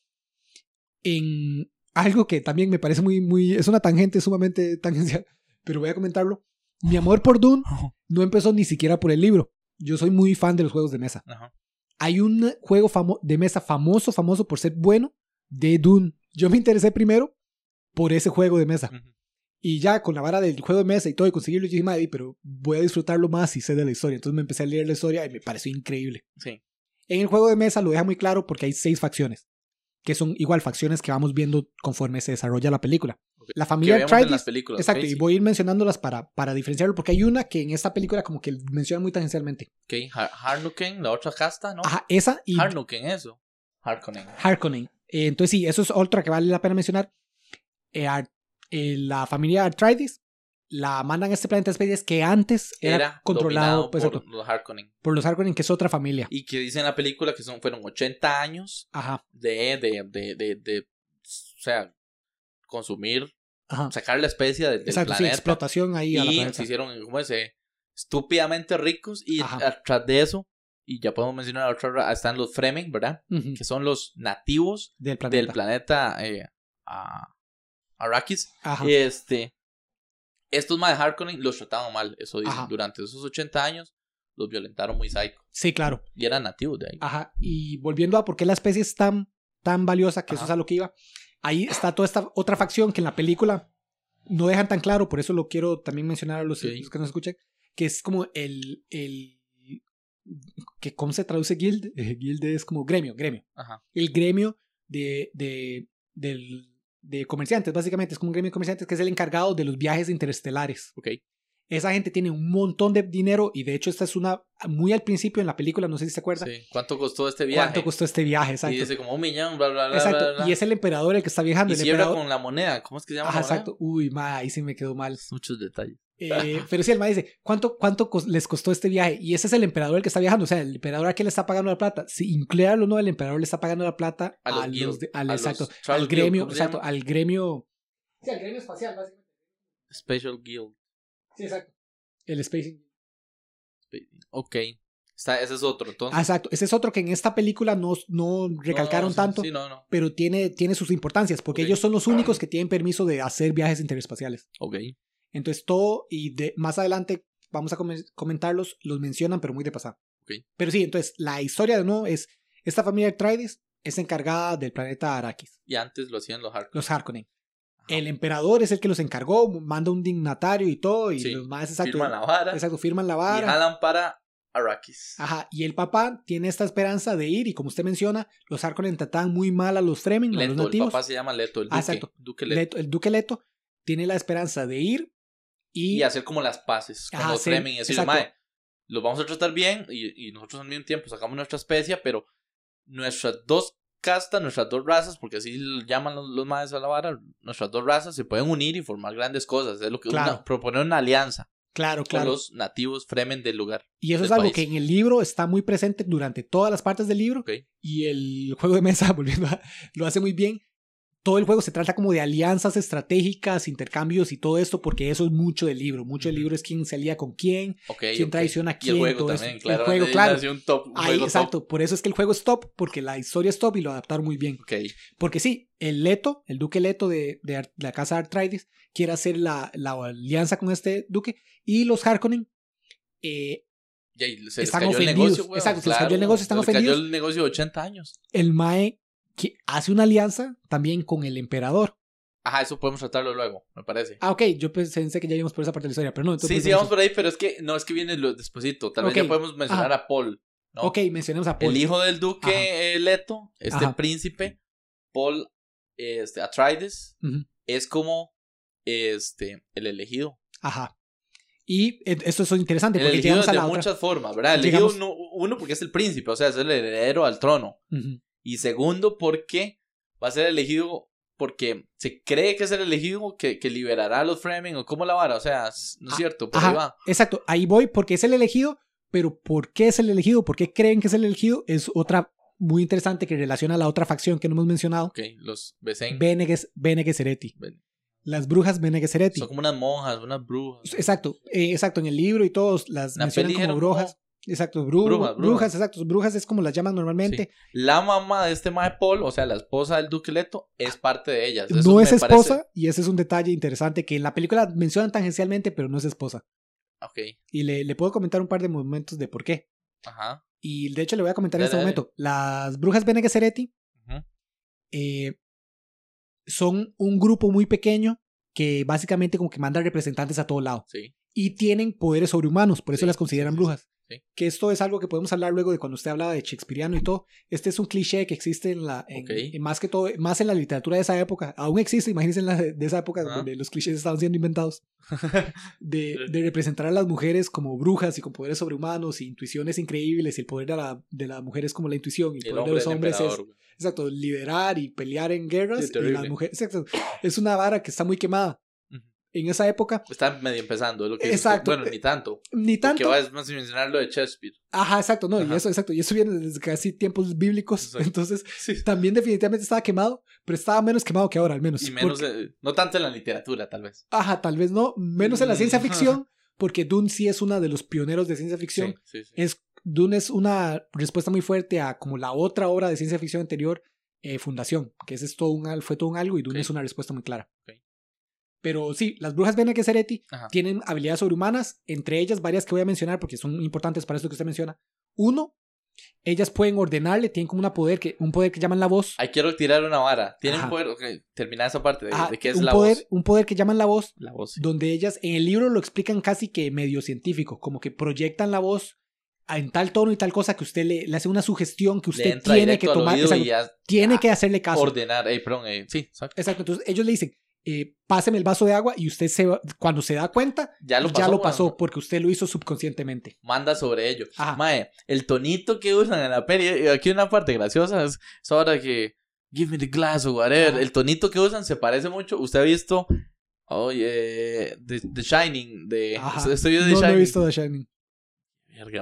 en algo que también me parece muy, muy, es una tangente sumamente tangencial, pero voy a comentarlo. Mi amor por Dune no empezó ni siquiera por el libro. Yo soy muy fan de los juegos de mesa. Ajá. Hay un juego famo- de mesa famoso, famoso por ser bueno, de Dune. Yo me interesé primero por ese juego de mesa. Y ya con la vara del juego de mesa y todo, y conseguirlo, yo dije, madre, pero voy a disfrutarlo más si sé de la historia. Entonces me empecé a leer la historia y me pareció increíble. Sí. En el juego de mesa lo deja muy claro porque hay seis facciones, que son igual facciones que vamos viendo conforme se desarrolla la película. Ok. La Que familia en Atreides, las películas. exacto, y sí. voy a ir mencionándolas para, para diferenciarlo, porque hay una que en esta película como que menciona muy tangencialmente. Ok, Har- Harnuken, la otra casta, ¿no? Ajá, esa y Harnuken, eso. Harkonnen. Harkonnen. Eh, entonces sí, eso es otra que vale la pena mencionar. Eh, eh, la familia Atreides la mandan a este planeta de especies que antes era, Era controlado pues, por los Harkonnen. por los Harkonnen, que es otra familia. Y que dice en la película que son, fueron 80 años Ajá, de, de, de, de, de, o sea, consumir, ajá. sacar la especie del, del Exacto, sí, planeta. explotación ahí a la y se hicieron, como ese, estúpidamente ricos. Y atrás de eso, y ya podemos mencionar otra, ra- están los Fremen, ¿verdad? Que son los nativos Del planeta. del planeta eh, a- Arrakis. Ajá. Este, estos más de Harkonnen los trataban mal, eso dicen. Ajá. Durante esos 80 años los violentaron muy psycho. Sí, claro. Y eran nativos de ahí. Ajá. Y volviendo a por qué la especie es tan, tan valiosa, que eso es a lo que iba. Ahí está toda esta otra facción que en la película no dejan tan claro, por eso lo quiero también mencionar a los, que nos escuchen, que es como el, el que ¿cómo se traduce guild? Eh, guild es como gremio, gremio. Ajá. El gremio de, de, del- de comerciantes, básicamente, es como un gremio de comerciantes que es el encargado de los viajes interestelares. Ok. Esa gente tiene un montón de dinero y de hecho esta es una muy al principio en la película, no sé si se acuerda. Sí. ¿Cuánto costó este viaje? ¿Cuánto costó este viaje? Exacto. Y dice como un millón, bla, bla, bla. exacto. bla, bla. Y es el emperador el que está viajando. Y el emperador... con la moneda. ¿Cómo es que se llama? Exacto. Uy, ma, ahí sí me quedó mal. Muchos detalles. Eh, pero sí, el ma dice, ¿cuánto, cuánto les costó este viaje? Y ese es el emperador el que está viajando. O sea, el emperador a quién le está pagando la plata. Si incluirlo o no, el emperador le está pagando la plata A a los de- al, a exacto, al gremio, ¿cómo se exacto, al gremio. Sí, al gremio espacial, básicamente. Special Guild. Sí, exacto. El Space. Ok. Está, ese es otro. Entonces, Ah, exacto. Ese es otro que en esta película no, no recalcaron No, sí, tanto, Sí, no, no. pero tiene, tiene sus importancias, porque ellos son los únicos que tienen permiso de hacer viajes interespaciales. Ok. Entonces todo, y de, más adelante vamos a come- comentarlos, los mencionan, pero muy de pasada. Ok. Pero sí, entonces la historia de nuevo es, esta familia Atreides es encargada del planeta Arrakis, Y antes lo hacían los Harkonnen. los Harkonnen. El emperador es el que los encargó, manda un dignatario y todo, y Sí, los más exacto, Firman la vara. exacto, firman la Y vara. jalan para Arrakis. Ajá, y el papá tiene esta esperanza de ir, y como usted menciona, los Harkonnen tratan muy mal a los Fremen, a los Leto, el nativos. papá se llama Leto, el duque. Ah, exacto. Duque Leto. Leto- el duque Leto tiene la esperanza de ir y, Y hacer como las paces con los Fremen y decir, mae, los vamos a tratar bien y, y nosotros al mismo tiempo sacamos nuestra especie, pero nuestras dos castas, nuestras dos razas, porque así lo llaman los, los maes a la vara, nuestras dos razas se pueden unir y formar grandes cosas. Es lo que Claro. una- proponer una alianza claro, con claro. los nativos Fremen del lugar. Y eso es algo país. que en el libro está muy presente durante todas las partes del libro. Y el juego de mesa, volviendo a, lo hace muy bien. Todo el juego se trata como de alianzas estratégicas, intercambios y todo esto, porque eso es mucho del libro. Mucho del libro es quién se alía con quién, Ok, quién ok. traiciona a Y quién. el juego todo también, eso. claro. El juego, claro. un top, un Ahí, juego top. exacto. Por eso es que el juego es top, porque la historia es top y lo adaptaron muy bien. Ok, Porque sí, el Leto, el duque Leto de, de de la casa Arthritis, quiere hacer la, la alianza con este duque y los Harkonnen eh, Ya, y se les Están cayó el ofendidos. negocio, Exacto, se les cayó el negocio, están se les cayó el negocio de 80 años. el Mae que hace una alianza también con el emperador. Ajá, eso podemos tratarlo luego, me parece. Ah, ok, yo pensé que ya íbamos por esa parte de la historia, pero no. entonces sí, sí, vamos por ahí, pero es que no es que viene lo despuesito. Tal vez ya podemos mencionar a Paul. ¿no? Ok, mencionemos a Paul. El hijo del duque eh, Leto, este Ajá. príncipe, Paul este, Atreides, Ujú, es como este, el elegido. Ajá. Y esto es interesante El porque elegido llegamos a de otra. muchas formas, ¿verdad? El elegido, Llegamos- uno, porque es el príncipe, o sea, es el heredero al trono. Ujú, Y segundo, porque va a ser elegido porque se cree que es el elegido que, que liberará a los Fremen o como la vara, o sea, no es Ah, cierto, por Ajá, ahí va. exacto, ahí voy porque es el elegido, pero ¿por qué es el elegido? ¿Por qué creen que es el elegido? Es otra muy interesante que relaciona a la otra facción que no hemos mencionado. Ok, los Besen. Bene, Gessereti. Ben- Las brujas Bene Gessereti. Son como unas monjas, unas brujas. Exacto, eh, exacto, en el libro y todos las La mencionan como brujas. Exacto, bru- Brujas, brujas, brujas. exacto, brujas es como las llaman normalmente. La mamá de este Mae Paul, o sea, la esposa del Duque Leto, es parte de ellas. Eso no es parece- esposa, y ese es un detalle interesante que en la película mencionan tangencialmente, pero no es esposa. Ok, Y le, le puedo comentar un par de momentos de por qué. ajá. Y de hecho le voy a comentar en este dale. momento. Las brujas Bene Gesserit eh, son un grupo muy pequeño que básicamente como que manda representantes a todo lado. Sí. Y tienen poderes sobrehumanos, por eso Sí, las consideran brujas. Que esto es algo que podemos hablar luego de cuando usted hablaba de Shakespeareano y todo. Este es un cliché que existe en la, en- Ok. en más que todo, más en la literatura de esa época. Aún existe, imagínense en la de, esa época donde los clichés estaban siendo inventados. De, de representar a las mujeres como brujas y con poderes sobrehumanos y intuiciones increíbles. Y el poder de la, de la mujer es como la intuición. Y el poder de los es hombres es, exacto, liderar y pelear en guerras. Y las mujeres, exacto, es una vara que está muy quemada. En esa época, Está medio empezando, es lo que dices. Exacto. Bueno, ni tanto. ni tanto. va es más mencionar lo de Shakespeare. Ajá, exacto, no, y eso, exacto, y eso viene desde casi tiempos bíblicos, Exacto. entonces Sí. también definitivamente estaba quemado, pero estaba menos quemado que ahora, al menos. Y menos, Porque- eh, no tanto en la literatura, tal vez. Ajá, tal vez no, menos en la ciencia Mm. ficción, porque Dune sí es una de los pioneros de ciencia ficción. Sí, sí, sí. Es, Dune es una respuesta muy fuerte a como la otra obra de ciencia ficción anterior, eh, Fundación, que ese es todo un, fue todo un algo y Dune es una respuesta muy clara. Ok. Pero sí, las brujas Bene Gesserit Ajá. tienen habilidades sobrehumanas, entre ellas varias que voy a mencionar porque son importantes para esto que usted menciona. Uno, ellas pueden ordenarle, tienen como una poder que, un poder que llaman la voz. Ahí quiero tirar una vara. Tienen Ajá. poder. Ok, termina esa parte de, Ajá, de qué es un, la poder, voz. un poder que llaman la voz, La voz. sí. donde ellas en el libro lo explican casi que medio científico, como que proyectan la voz en tal tono y tal cosa que usted le, le hace una sugestión que usted tiene que tomar, tiene ah, que hacerle caso. ordenar. Eh, perdón, sí, exacto. Exacto, entonces ellos le dicen, eh, páseme el vaso de agua y usted se va- cuando se da cuenta, Ya lo ya pasó. lo pasó weón. porque usted lo hizo subconscientemente. Manda sobre ello. Ajá. Mae, el tonito que usan en la peli. y Aquí una parte graciosa es, es ahora que. Give me the glass o whatever. Ajá. El tonito que usan se parece mucho. Usted ha visto. Oye, The, The Shining. De, video de no, no Shining. he visto The Shining.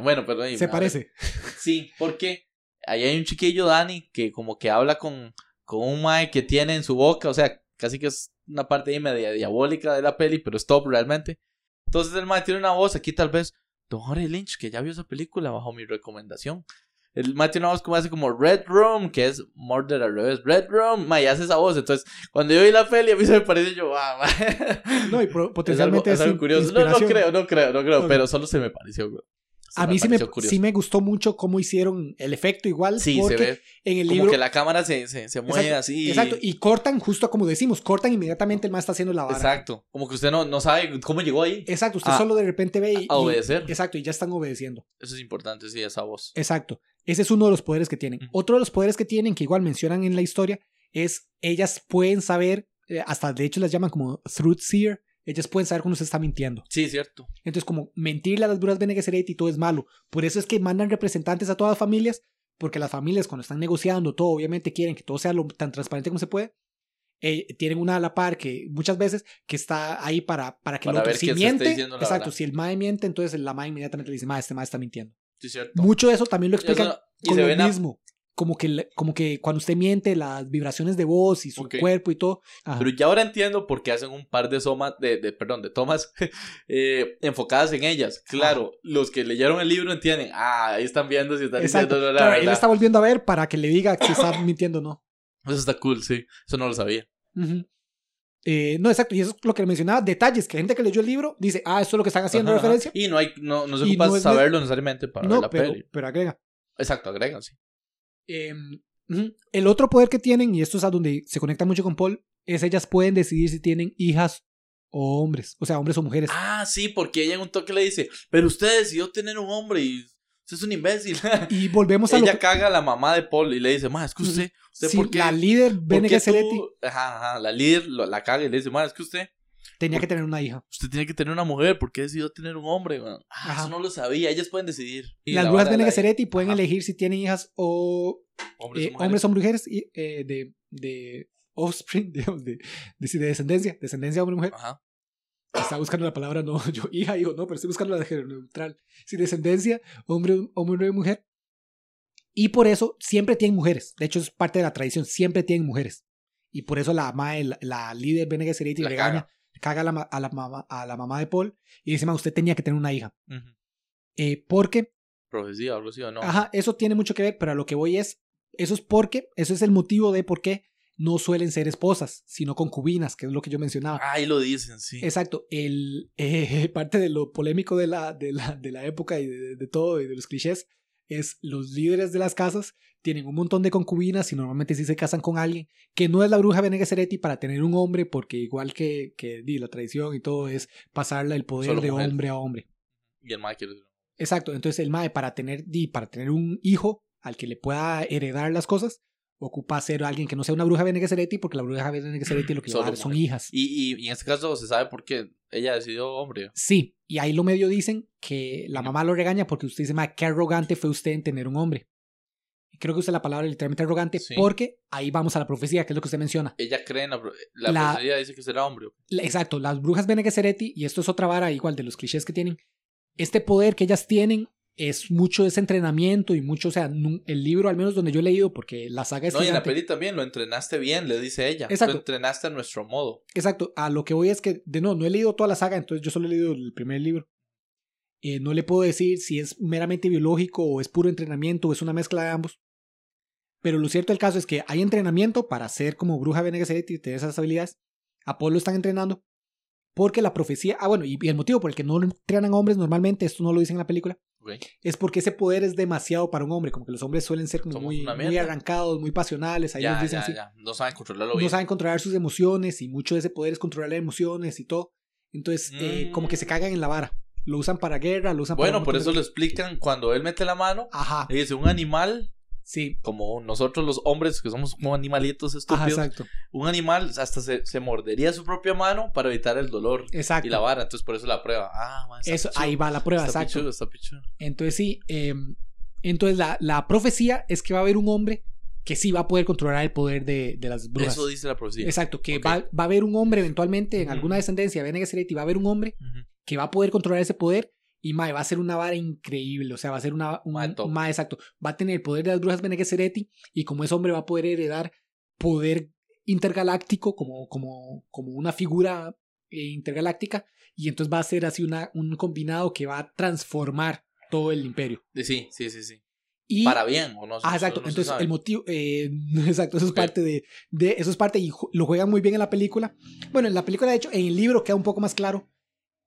Bueno, ahí, Se parece. Sí, porque ahí hay un chiquillo, Dani, que como que habla con, con un mae que tiene en su boca, o sea, casi que es una parte ahí media diabólica de la peli, pero es top realmente. Entonces el mae tiene una voz, aquí tal vez, Don Jorge Lynch, que ya vio esa película bajo mi recomendación. El mae tiene una voz como hace como Red Room, que es Murder al revés, Red Room, mae, hace esa voz. Entonces, cuando yo vi la peli, a mí se me parece yo, ah, mae. No, y pro- Es algo, potencialmente es algo curioso. No, no creo, no creo, no creo, pero solo se me pareció, güey. Se A mí sí me, sí me gustó mucho cómo hicieron el efecto igual. Sí, se porque ve en el como libro. que la cámara se, se, se mueve Exacto, así. Exacto, y cortan justo como decimos, cortan inmediatamente el más está haciendo la vara. Exacto. Como que usted no, no sabe cómo llegó ahí. Exacto, usted A- solo de repente ve y, A obedecer. y- exacto, y ya están obedeciendo. Eso es importante, sí, esa voz. Exacto. Ese es uno de los poderes que tienen. Otro de los poderes que tienen, que igual mencionan en la historia, es ellas pueden saber, eh, hasta de hecho las llaman como truth seer, ellas pueden saber cuando se está mintiendo. Sí, cierto. Entonces, como mentirle a las brujas Bene Gesserit y todo es malo. Por eso es que mandan representantes a todas las familias, porque las familias cuando están negociando todo, obviamente quieren que todo sea lo tan transparente como se puede. Eh, tienen una a la par que muchas veces que está ahí para, para que Para el otro si miente, exacto, verdad. si el mae miente, entonces la mae inmediatamente le dice, mae, este mae está mintiendo. Sí, cierto. Mucho de eso también lo Y eso- y con se lo ven mismo. Como que, como que cuando usted miente, las vibraciones de voz y su cuerpo y todo. Ajá. Pero ya ahora entiendo por qué hacen un par de somas, de, de, perdón, de tomas eh, enfocadas en ellas. Claro, los que leyeron el libro entienden. Ah, ahí están viendo si están Exacto. diciendo la Claro, él está volviendo a ver para que le diga si está mintiendo o no. Eso está cool, sí. Eso no lo sabía. Eh, no, exacto, y eso es lo que le mencionaba, detalles, que gente que leyó el libro dice, ah, esto es lo que están haciendo Ajá, ajá. referencia. Y no hay, no, no se ocupa no saberlo necesariamente para ver la pero, peli. pero agrega. Exacto, agregan, sí. Eh, ujú. el otro poder que tienen, y esto es a donde se conecta mucho con Paul, es ellas pueden decidir si tienen hijas o hombres, o sea, hombres o mujeres. Ah, sí, porque ella en un toque le dice, pero usted decidió tener un hombre y usted es un imbécil. Y volvemos a lo ella que- caga a la mamá de Paul y le dice, ma, es que usted, usted sí, por qué, la líder Bene tú-" Ajá, ajá, la líder lo- la caga y le dice, ma, es que usted, tenía que tener una hija. usted tiene que tener una mujer, ¿por qué decidió tener un hombre? weón?" Ah, eso no lo sabía, ellas pueden decidir. Y Las la brujas de Bene la- Gesserit pueden Ajá. elegir si tienen hijas o hombres, eh, o mujeres. hombres o mujeres y, eh, de, de offspring, digamos, de, de, de descendencia, descendencia hombre-mujer. Ajá. Está buscando la palabra no, yo hija, hijo, no, pero estoy buscando la de género neutral. Sin descendencia, hombre, hombre y mujer. Y por eso siempre tienen mujeres. De hecho, es parte de la tradición. Siempre tienen mujeres. Y por eso la mamá, la, la líder Bene Gesserit La regaña, caga a la, ma- a, la mamá, a la mamá de Paul y dice, ma, usted tenía que tener una hija. Ujú. Eh, porque, Profecía, algo así o no. ajá, eso tiene mucho que ver, pero a lo que voy es, eso es porque, eso es el motivo de por qué no suelen ser esposas, sino concubinas, que es lo que yo mencionaba. Ahí lo dicen, sí. Exacto, el, eh, parte de lo polémico de la, de la, de la época y de, de todo y de los clichés es los líderes de las casas tienen un montón de concubinas y normalmente sí se casan con alguien que no es la bruja Bene Gesserit para tener un hombre porque igual que, que di, la tradición y todo es pasarle el poder Solo de mujer. hombre a hombre. Y el mae quiere Exacto, entonces el mae para tener, di, para tener un hijo al que le pueda heredar las cosas ocupa ser alguien que no sea una bruja Bene Gesserit porque la bruja Bene Gesserit lo que va a Solo dar son mujer. hijas. Y, y, y en este caso se sabe por qué ella decidió hombre. Sí, y ahí lo medio dicen que la mamá lo regaña porque usted dice, ma, qué arrogante fue usted en tener un hombre. Creo que usa la palabra literalmente arrogante Sí. porque ahí vamos a la profecía, que es lo que usted menciona. Ella cree en la, la, La- profecía dice que será hombre. La- Exacto, las brujas Bene Gesserit, y esto es otra vara igual de los clichés que tienen, este poder que ellas tienen es mucho ese entrenamiento y mucho, o sea, el libro al menos donde yo he leído, porque la saga es No, y en la peli también lo entrenaste bien, le dice ella. Exacto. Lo entrenaste a nuestro modo. Exacto, a lo que voy es que, de no, no he leído toda la saga, entonces yo solo he leído el primer libro. Eh, no le puedo decir si es meramente biológico o es puro entrenamiento o es una mezcla de ambos. Pero lo cierto del caso es que hay entrenamiento para ser como bruja Bene Gesserit y tener esas habilidades. A Paul lo están entrenando. Porque la profecía, ah bueno, y, y el motivo por el que no entrenan hombres normalmente, esto no lo dicen en la película, Es porque ese poder es demasiado para un hombre, como que los hombres suelen ser como muy, arrancados, muy pasionales, ahí Ya, dicen ya, así ya. No saben controlarlo no bien. saben controlar sus emociones y mucho de ese poder es controlar las emociones y todo. Entonces, eh, Mm. como que se cagan en la vara. Lo usan para guerra, lo usan para... Bueno, un por eso de- lo explican cuando él mete la mano. Ajá, Le dice, un animal, sí. como nosotros los hombres, que somos como animalitos Ajá, estúpidos, exacto. un animal hasta se, se mordería su propia mano para evitar el dolor Exacto. y la vara. Entonces, por eso la prueba. Ah, man, está Eso, pichudo, ahí va la prueba, Está exacto. pichudo, está pichudo. Entonces, sí. eh, entonces, la, la profecía es que va a haber un hombre que sí va a poder controlar el poder de, de las brujas. Eso dice la profecía. Exacto, que va, va a haber un hombre eventualmente en alguna descendencia, Bene Gesserit, y va a haber un hombre que va a poder controlar ese poder y mae, va a ser una vara increíble, o sea, va a ser una un, Mae, mae, exacto, va a tener el poder de las brujas Bene y como ese hombre va a poder heredar poder intergaláctico como como como una figura eh, intergaláctica y entonces va a ser así una un combinado que va a transformar todo el imperio. Sí, sí, sí, sí. Y Para bien, ¿o no? Ah, exacto. no Entonces, el motivo. eh, exacto, eso es parte de, de. Eso es parte y lo juegan muy bien en la película. Bueno, en la película, de hecho, en el libro queda un poco más claro.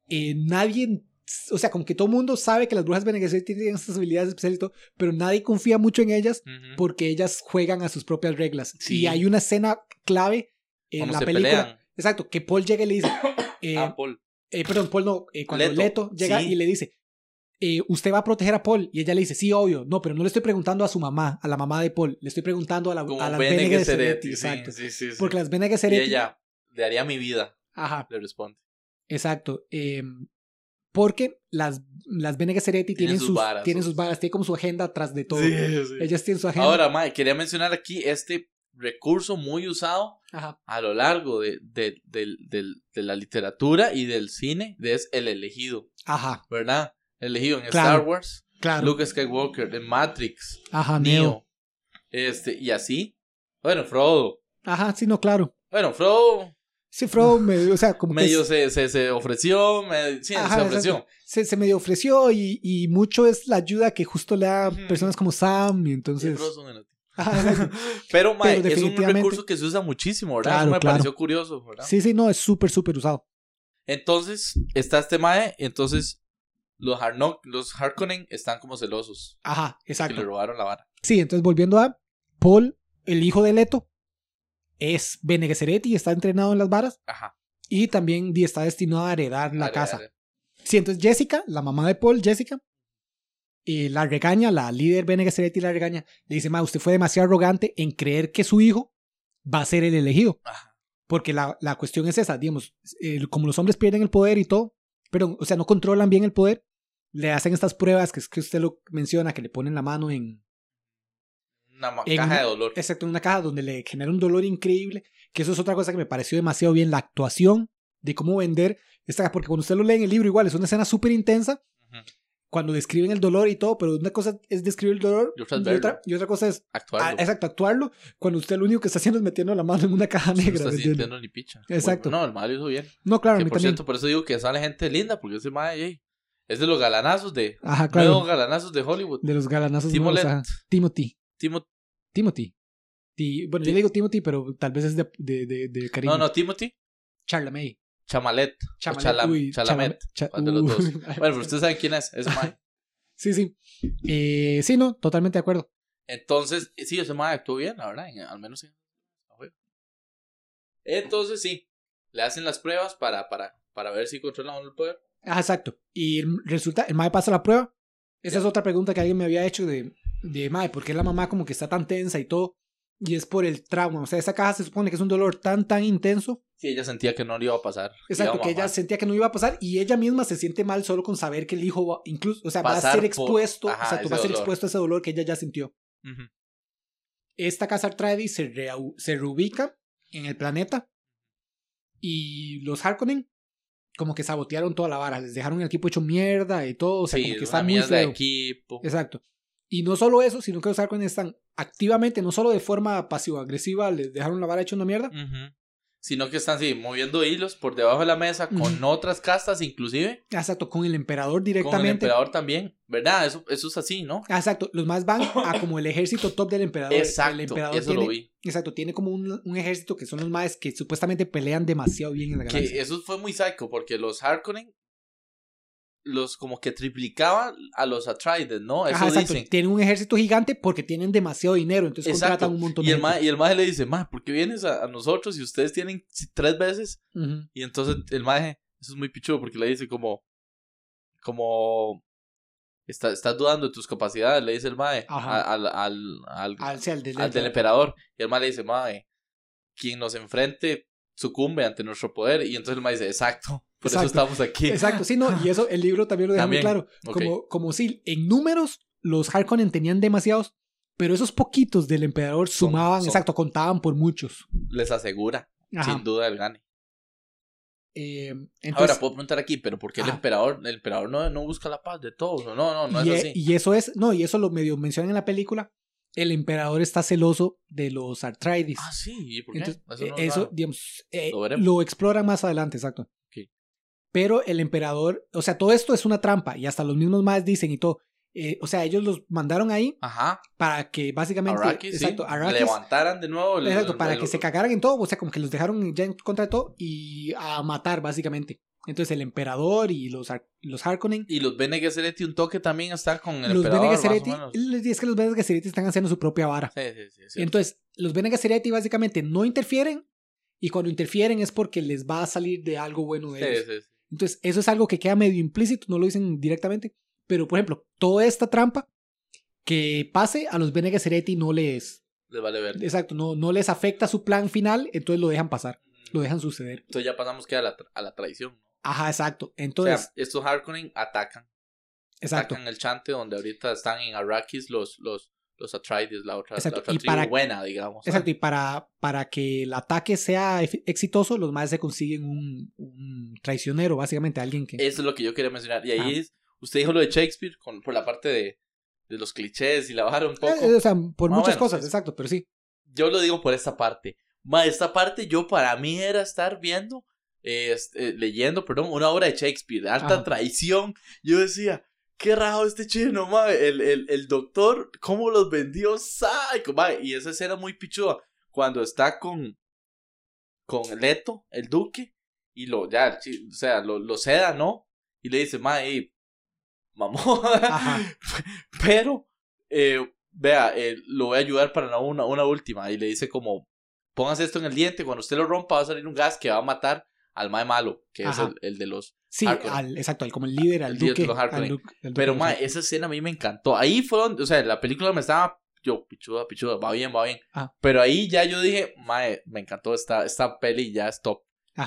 Eh, nadie. O sea, como que todo el mundo sabe que las brujas Bene Gesserit tienen estas habilidades especiales y todo, pero nadie confía mucho en ellas porque ellas juegan a sus propias reglas. Sí. Y hay una escena clave en la película. pelean. Exacto, que Paul llega y le dice. eh, Ah, Paul. eh, perdón, Paul no, eh, cuando Leto, Leto, llega sí. y le dice, eh, ¿usted va a proteger a Paul? Y ella le dice, sí, obvio. No, pero no le estoy preguntando a su mamá, a la mamá de Paul. Le estoy preguntando a, la, Como a las Bene Gesserit. Exacto. sí. Porque las Bene Y ella, le haría mi vida, Ajá, le responde. exacto. eh, porque las, las Bene Gesserit tienen, Tienen sus varas, tienen sus- varas, tienen como su agenda atrás de todo. Sí, sí. Ellas tienen su agenda. Ahora, Mae, quería mencionar aquí este recurso muy usado Ajá, a lo largo de, de, de la literatura y del cine, es el elegido, ajá, ¿verdad? El elegido en Claro. Star Wars, claro. Luke Skywalker, en Matrix, Ajá, Neo, Neo. este, y así. Bueno, Frodo. Ajá, sí, no, claro. Bueno, Frodo Sí, Frodo, medio, o sea, como que medio se, se, se ofreció, me- sí, Ajá, se ofreció. exacto. se, se medio ofreció y, y mucho es la ayuda que justo le da personas como Sam y entonces... Ajá, exacto. Pero, mae, Pero es un recurso que se usa muchísimo, ¿verdad? Claro, Eso me claro. pareció curioso, ¿verdad? sí, sí, no, es súper, súper usado. Entonces, está este mae, entonces los, Harno- los Harkonnen están como celosos Ajá, que le exacto. robaron la vara. Sí, entonces volviendo a Paul, el hijo de Leto, es Bene Gesserit y está entrenado en las varas Ajá. y también di- está destinado a heredar la Dale, casa. dale. Sí, entonces Jessica, la mamá de Paul, Jessica, y la regaña, la líder Bene Gesserit y la regaña, le dice, ma, usted fue demasiado arrogante en creer que su hijo va a ser el elegido. Ajá. Porque la, la cuestión es esa, digamos, eh, como los hombres pierden el poder y todo, pero, o sea, no controlan bien el poder, le hacen estas pruebas que es que usted lo menciona, que le ponen la mano en, Una caja una- de dolor. excepto en una caja donde le genera un dolor increíble, que eso es otra cosa que me pareció demasiado bien, la actuación de cómo vender esta, porque cuando usted lo lee en el libro igual es una escena súper intensa, cuando describen el dolor y todo, pero una cosa es describir el dolor y otra, y otra, cosa es actuarlo. exacto, actuarlo, cuando usted lo único que está haciendo es metiendo la mano en una caja negra. No está sintiendo ni picha. Exacto. no, el mal hizo bien. No, claro, que, por cierto, por eso digo que sale gente linda, porque ese mae, es de los galanazos de. Ajá, claro. De los galanazos de Hollywood. De los galanazos de Hollywood. Timothy. Timothy. Timothy. bueno, yo le digo Timothy, pero tal vez es de, de, de, de cariño. No, no, Timothy. Charlamay. Chamalet. Chamalet. Chalam, uy, Chalamet. Cha de los dos. bueno, pero ustedes saben quién es. Es Mae. sí, sí. Eh, sí, no, totalmente de acuerdo. Entonces, sí, ese Mae actuó bien, la verdad. al menos sí. Entonces, sí. Le hacen las pruebas para, para, para ver si controlan el poder. Ah, exacto. Y resulta, el Mae pasa la prueba. Esa es otra pregunta que alguien me había hecho de, de Mae, ¿por qué la mamá como que está tan tensa y todo? Y es por el trauma. O sea, esa caja se supone que es un dolor tan, tan intenso. Sí, ella sentía que no le iba a pasar. Exacto, que ella sentía que no iba a pasar y ella misma se siente mal solo con saber que el hijo va, incluso, o sea, va a ser expuesto, o sea, va a ser expuesto a ese dolor que ella ya sintió. Esta casa Artrades se, se reubica en el planeta y los Harkonnen como que sabotearon toda la vara, les dejaron el equipo hecho mierda y todo, o sea, como que está muy feo. equipo. Exacto. Y no solo eso, sino que los Harkonnen están activamente, no solo de forma pasivo-agresiva, les dejaron la vara hecha una mierda. Sino que están así, moviendo hilos por debajo de la mesa, con otras castas inclusive. Exacto, con el emperador directamente. Con el emperador también, ¿verdad? Eso, eso es así, ¿no? Exacto, los más van a como el ejército top del emperador. Exacto, el emperador eso lo vi. Exacto, tiene como un, un, ejército que son los más que supuestamente pelean demasiado bien en la galaxia. Que eso fue muy psycho, porque los Harkonnen los como que triplicaban a los Atreides, ¿no? Eso dicen. Tienen un ejército gigante porque tienen demasiado dinero, entonces contratan un montón y de el gente. y el maje le dice, maje, ¿por qué vienes a, nosotros si ustedes tienen tres veces? Y entonces el maje, eso es muy pichudo porque le dice como, como, está, estás dudando de tus capacidades, le dice el maje al, al, al, al, del, emperador. Y el maje le dice, maje, quien nos enfrente sucumbe ante nuestro poder. Y entonces el maje dice, exacto. Por eso estamos aquí. Exacto, sí, no, y eso el libro también lo deja muy claro. Como, como si en números los Harkonnen tenían demasiados, pero esos poquitos del emperador sumaban, exacto, contaban por muchos. Les asegura, sin duda, el gane. Eh, Ahora puedo preguntar aquí, pero ¿por qué el emperador, el emperador no, no busca la paz de todos? No, no, no es e, así. Y eso es, no, y eso lo medio mencionan en la película. El emperador está celoso de los Arthritis. Ah, sí, ¿y por qué? eso, eh, eso digamos, eh, lo, lo, explora más adelante, exacto. Pero el emperador, o sea, todo esto es una trampa y hasta los mismos más dicen y todo. Eh, o sea, ellos los mandaron ahí Ajá. para que básicamente exacto, levantaran de nuevo. exacto, para que se cagaran en todo, o sea, como que los dejaron ya en contra de todo y a matar básicamente. Entonces el emperador y los, los Harkonnen. Y los Bene Gesserit un toque también está con el los emperador. Bene es que los Bene Gesserit están haciendo su propia vara. Sí, sí, sí. Entonces, los Bene Gesserit básicamente no interfieren y cuando interfieren es porque les va a salir de algo bueno de ellos. Entonces, eso es algo que queda medio implícito, no lo dicen directamente. Pero, por ejemplo, toda esta trampa que pase a los Bene Gesserit no les... Les vale ver. Exacto, no, no les afecta su plan final, entonces lo dejan pasar, lo dejan suceder. Entonces ya pasamos que a la, a la traición. Ajá, exacto. Entonces... O sea, estos Harkonnen atacan. Exacto. Atacan el chante donde ahorita están en Arrakis los, los, los Atreides, la otra, Exacto. la otra y para, buena, digamos. Exacto, y para, para que el ataque sea exitoso, los más se consiguen un, un, traicionero, básicamente, alguien que... Eso es lo que yo quería mencionar. Y ahí es, usted dijo lo de Shakespeare con, por la parte de, de los clichés y la bajaron un poco. Eh, o sea, por muchas cosas, exacto, pero sí. Yo lo digo por esta parte. Ma, esta parte yo para mí era estar viendo, eh, leyendo, perdón, una obra de Shakespeare, alta traición. Yo decía, qué rajo este chino, madre. El, el, el doctor, cómo los vendió, psycho, madre. Y esa escena muy pichuda. Cuando está con, con Leto, el duque, y lo, ya, o sea, lo, lo seda, ¿no? Y le dice, madre, mamón. Pero, eh, vea, eh, lo voy a ayudar para una, una última. Y le dice como, póngase esto en el diente, cuando usted lo rompa va a salir un gas que va a matar al mae malo, que es el, el, de los Sí, al, exacto, como el líder, al duque. Pero, mae, esa escena a mí me encantó. Ahí fue donde, o sea, la película me estaba, yo, pichuda, pichuda, va bien, va bien. Ah. Pero ahí ya yo dije, mae, me encantó esta, esta peli, ya stop.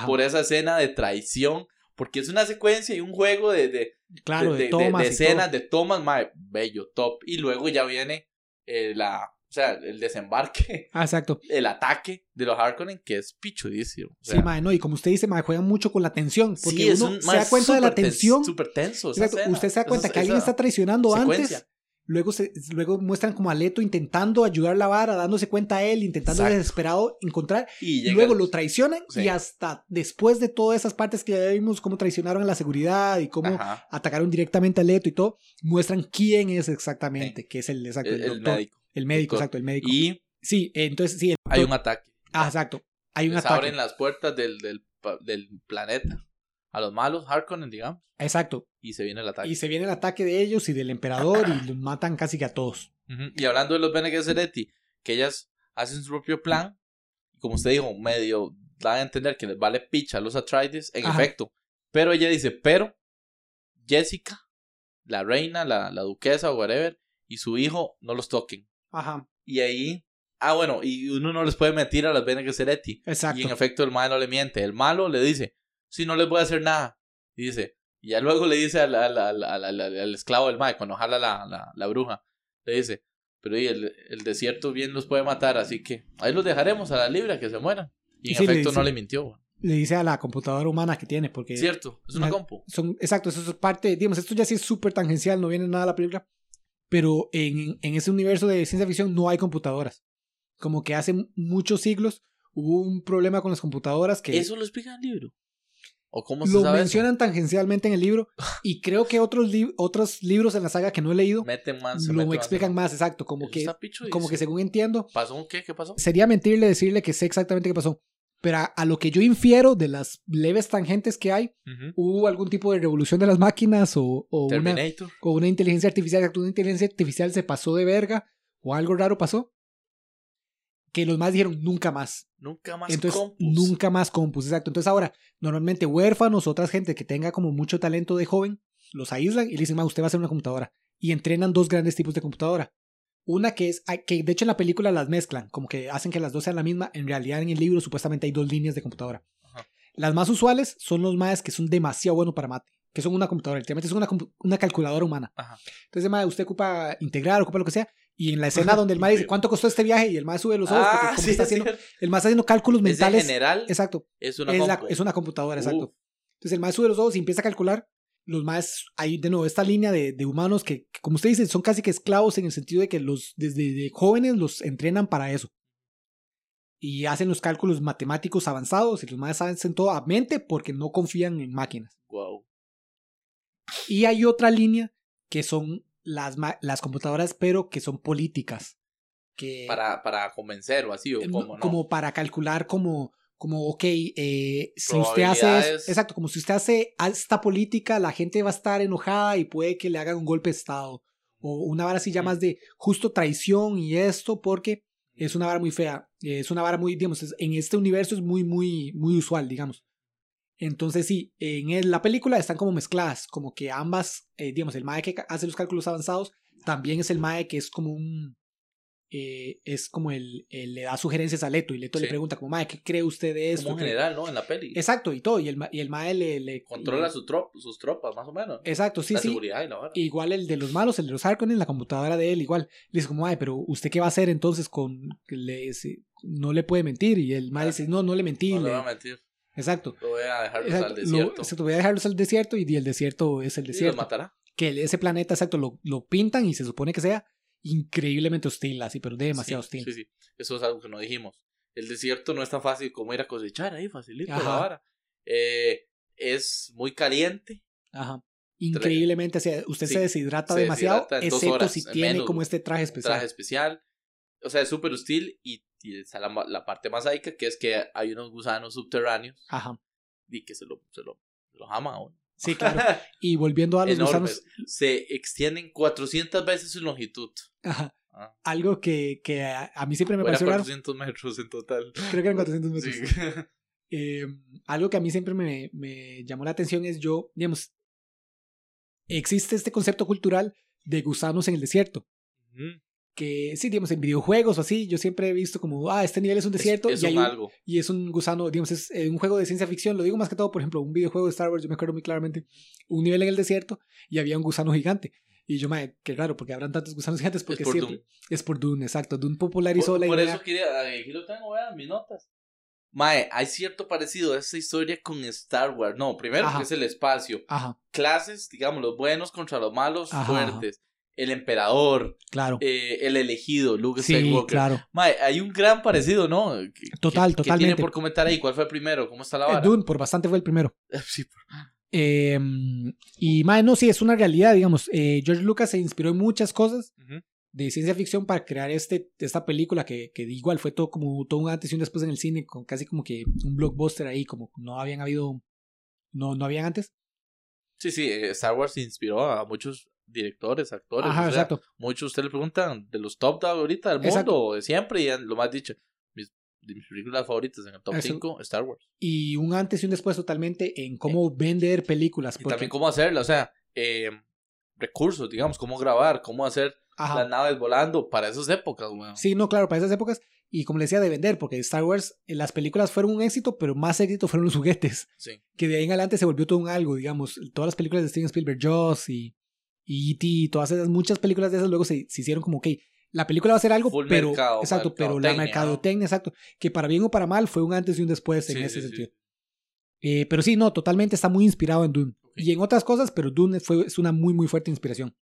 Por esa escena de traición, porque es una secuencia y un juego de, de, claro, de, de, de escenas, de tomas, mae, bello, top. Y luego ya viene eh, la, O sea, el desembarque, Ah, exacto. el ataque de los Harkonnen, que es pichudísimo. O Sí, mae, no, y como usted dice, mae, juegan mucho con la tensión, porque sí, es uno un- se da cuenta de la tensión. Súper tenso. Exacto, escena, usted se da cuenta esa- que alguien está traicionando secuencia. antes, luego, se, luego muestran como a Leto intentando ayudar a la vara, dándose cuenta a él, intentando Exacto. desesperado encontrar, Y llega luego lo traicionan Sí. y hasta después de todas esas partes que ya vimos, cómo traicionaron a la seguridad y cómo Ajá, atacaron directamente a Leto y todo, muestran quién es exactamente, que es el, exacto, el, el, médico. El médico, doctor. exacto, el médico. Y sí, entonces sí, el hay un ataque. ah, exacto, hay un Les ataque. abren las puertas del, del, planeta a los malos Harkonnen, digamos, Exacto. y se viene el ataque. Y se viene el ataque de ellos y del emperador y los matan casi que a todos. Y hablando de los Bene Gesserit, que ellas hacen su propio plan, como usted dijo, medio dan a entender que les vale picha a los Atreides, en Ajá. efecto. Pero ella dice, pero Jessica, la reina, la, la duquesa o whatever, y su hijo no los toquen. Ajá, Y ahí, ah bueno, y uno no les puede mentir a los Bene Gesserit. exacto. Y en efecto el malo no le miente. El malo le dice, sí, no les voy a hacer nada. Y dice, y ya luego le dice al, al, al, al- esclavo del mae, cuando jala la, la, la bruja, le dice, pero y el, el desierto bien los puede matar, así que ahí los dejaremos a la libre que se mueran. Y en Sí, le efecto dice- no le mintió. Le dice a la computadora humana que tiene, porque Cierto, es una compu. son, exacto, eso es parte, digamos, esto ya sí es súper tangencial, no viene nada de la película, pero en, en ese universo de ciencia ficción no hay computadoras. Como que hace muchos siglos hubo un problema con las computadoras que ¿Eso lo explica en el libro? ¿O cómo se lo sabe mencionan tangencialmente en el libro y creo que otros, li- otros libros en la saga que no he leído? Meten más. lo más. explican más, exacto, como Eso que, como que según entiendo, ¿Pasó un qué? ¿Qué pasó? sería mentirle decirle que sé exactamente qué pasó. Pero a, a lo que yo infiero de las leves tangentes que hay, hubo algún tipo de revolución de las máquinas o, o una, o una inteligencia artificial, una inteligencia artificial se pasó de verga o algo raro pasó. Que los más dijeron nunca más. Nunca más Entonces, compus. nunca más compus, exacto. Entonces ahora, normalmente huérfanos, otras gente que tenga como mucho talento de joven, los aíslan y le dicen, usted va a ser una computadora. Y entrenan dos grandes tipos de computadora. Una que es, que de hecho en la película las mezclan, como que hacen que las dos sean la misma. En realidad en el libro supuestamente hay dos líneas de computadora. Ajá. Las más usuales son los más que son demasiado buenos para mate, que son una computadora, literalmente es una, una calculadora humana. Ajá. Entonces, mae, usted ocupa integrar, ocupa lo que sea. Y en la escena donde el mae dice, ¿cuánto costó este viaje? Y el mae sube los ojos porque Ah, sí, está es haciendo, cierto. el mae está haciendo cálculos mentales. general Exacto. es una Es, la- es una computadora, exacto. Entonces el mae sube los ojos y empieza a calcular. Los más, hay de nuevo esta línea de, de humanos que, que, como usted dice, son casi que esclavos en el sentido de que los desde de jóvenes los entrenan para eso. Y hacen los cálculos matemáticos avanzados y los más hacen todo a mente porque no confían en máquinas. Wow. Y hay otra línea que son las, las computadoras, pero que son políticas. Que, Para, para convencer o así, o eh, como no. como para calcular como, como ok, eh, si usted hace, exacto, como si usted hace esta política, la gente va a estar enojada y puede que le hagan un golpe de Estado. O una vara así ya más de justo traición y esto, porque es una vara muy fea. Es una vara muy, digamos, en este universo es muy, muy, muy usual, digamos. Entonces sí, en la película están como mezcladas, como que ambas, eh, digamos, el MAE que hace los cálculos avanzados, también es el MAE que es como un, eh, es como el, el- le da sugerencias a Leto y Leto le Sí. pregunta como, MAE, ¿qué cree usted de esto? como un ¿Qué-" general, ¿no? En la peli. Exacto, y todo, y el, y el MAE le... le Controla le- su trop- sus tropas, más o menos. Exacto, sí, la sí. seguridad y la. Igual el de los malos, el de los Harkonnen, la computadora de él, igual. Le dice como, ay, pero ¿usted qué va a hacer entonces con... Le, si- no le puede mentir. Y el mae dice, no, no le mentí. no le le- voy a mentir. Exacto. Lo voy a dejar Exacto, al lo- desierto. exacto, voy a dejarlos al desierto y el desierto es el y los desierto. matará. que ese planeta, exacto, lo, lo pintan y se supone que sea increíblemente hostil, así, pero demasiado sí, hostil. Sí, sí. Eso es algo que no dijimos. El desierto no es tan fácil como ir a cosechar ahí, facilito la Ajá. vara. Eh, es muy caliente. Aja. Increíblemente, o sea, usted Sí, se deshidrata se demasiado, deshidrata excepto horas, si en tiene menos, como este traje especial. Traje especial. O sea, es súper hostil y, y está la, la parte más sádica que es que hay unos gusanos subterráneos Ajá. y que se lo, se lo, se lo jama a uno. Sí, claro. Y volviendo a los Enormes. gusanos, Se extienden 400 veces su longitud. ajá, Ah. algo que, que a, a mí siempre me O era pareció raro, 400 metros en total. creo que eran 400 metros. Sí. Eh, algo que a mí siempre me, me llamó la atención es yo, digamos, existe este concepto cultural de gusanos en el desierto. Ujú. Que sí, digamos, en videojuegos o así, yo siempre he visto como, ah, este nivel es un desierto Es, es y, hay un algo. y es un gusano, digamos, es eh, un juego de ciencia ficción. Lo digo más que todo, por ejemplo, un videojuego de Star Wars, yo me acuerdo muy claramente, un nivel en el desierto y había un gusano gigante. Y yo, mae, qué raro, porque habrán tantos gusanos gigantes, porque por siempre es por Dune, exacto. Dune popularizó Por, la por idea. eso quería, aquí lo tengo, vean mis notas. Mae, hay cierto parecido a esta historia con Star Wars. No, primero Ajá. que es el espacio. Ajá, Clases, digamos, los buenos contra los malos Ajá, fuertes. El emperador, claro. eh, el elegido, Luke sí, Skywalker. claro. Hay un gran parecido, ¿no? ¿Qué- Total, qué- ¿Qué totalmente. tiene por comentar ahí? ¿Cuál fue primero? ¿Cómo está la Eh, vara? Dune, por bastante fue el primero. Sí, por- Eh, y, mae, no, sí, es una realidad, digamos. Eh, George Lucas se inspiró en muchas cosas de ciencia ficción para crear este, esta película que, que igual fue todo como todo un antes y un después en el cine, con casi como que un blockbuster ahí, como no habían habido, no, no habían antes. Sí, sí, Star Wars inspiró a muchos directores, actores. Ajá, o sea, exacto. Muchos ustedes le preguntan de los top de ahorita del Exacto. mundo, de siempre, y lo más dicho. Mis, de mis películas favoritas en el top Eso. 5, Star Wars. Y un antes y un después totalmente en cómo vender películas. Y porque- también cómo hacerla, o sea, eh, recursos, digamos, cómo grabar, cómo hacer Ajá. las naves volando para esas épocas, weón. Sí, no, claro, para esas épocas. Y como le decía, de vender, porque Star Wars, eh, las películas fueron un éxito, pero más éxito fueron los juguetes. Sí. Que de ahí en adelante se volvió todo un algo, digamos. Todas las películas de Steven Spielberg, Jaws y, y E.T., todas esas, muchas películas de esas luego se, se hicieron como, ok, la película va a ser algo, Full pero. mercado, exacto, pero la mercadotecnia, exacto. Que para bien o para mal fue un antes y un después en Sí, ese sí, sí. sentido. Eh, pero sí, no, totalmente está muy inspirado en Dune. Y en otras cosas, pero Dune fue, es una muy, muy fuerte inspiración.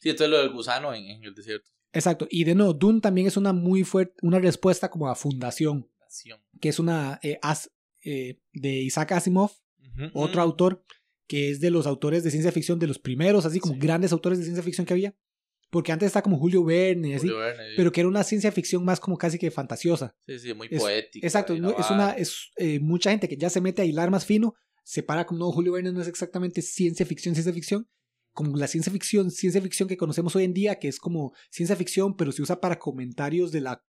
Sí, entonces lo del gusano en, en el desierto. Exacto. Y de nuevo, Dune también es una muy fuerte, una respuesta como a Fundación, que es una eh, as- eh, de Isaac Asimov, otro autor que es de los autores de ciencia ficción, de los primeros, así como Sí. grandes autores de ciencia ficción que había. Porque antes está como Julio Verne y así, Julio Verne, pero que era una ciencia ficción más como casi que fantasiosa. Sí, sí, muy es- poética. Exacto, no, es una, es eh, mucha gente que ya se mete a hilar más fino, separa como no, Julio Verne no es exactamente ciencia ficción, ciencia ficción, como la ciencia ficción, ciencia ficción que conocemos hoy en día, que es como ciencia ficción, pero se usa para comentarios de la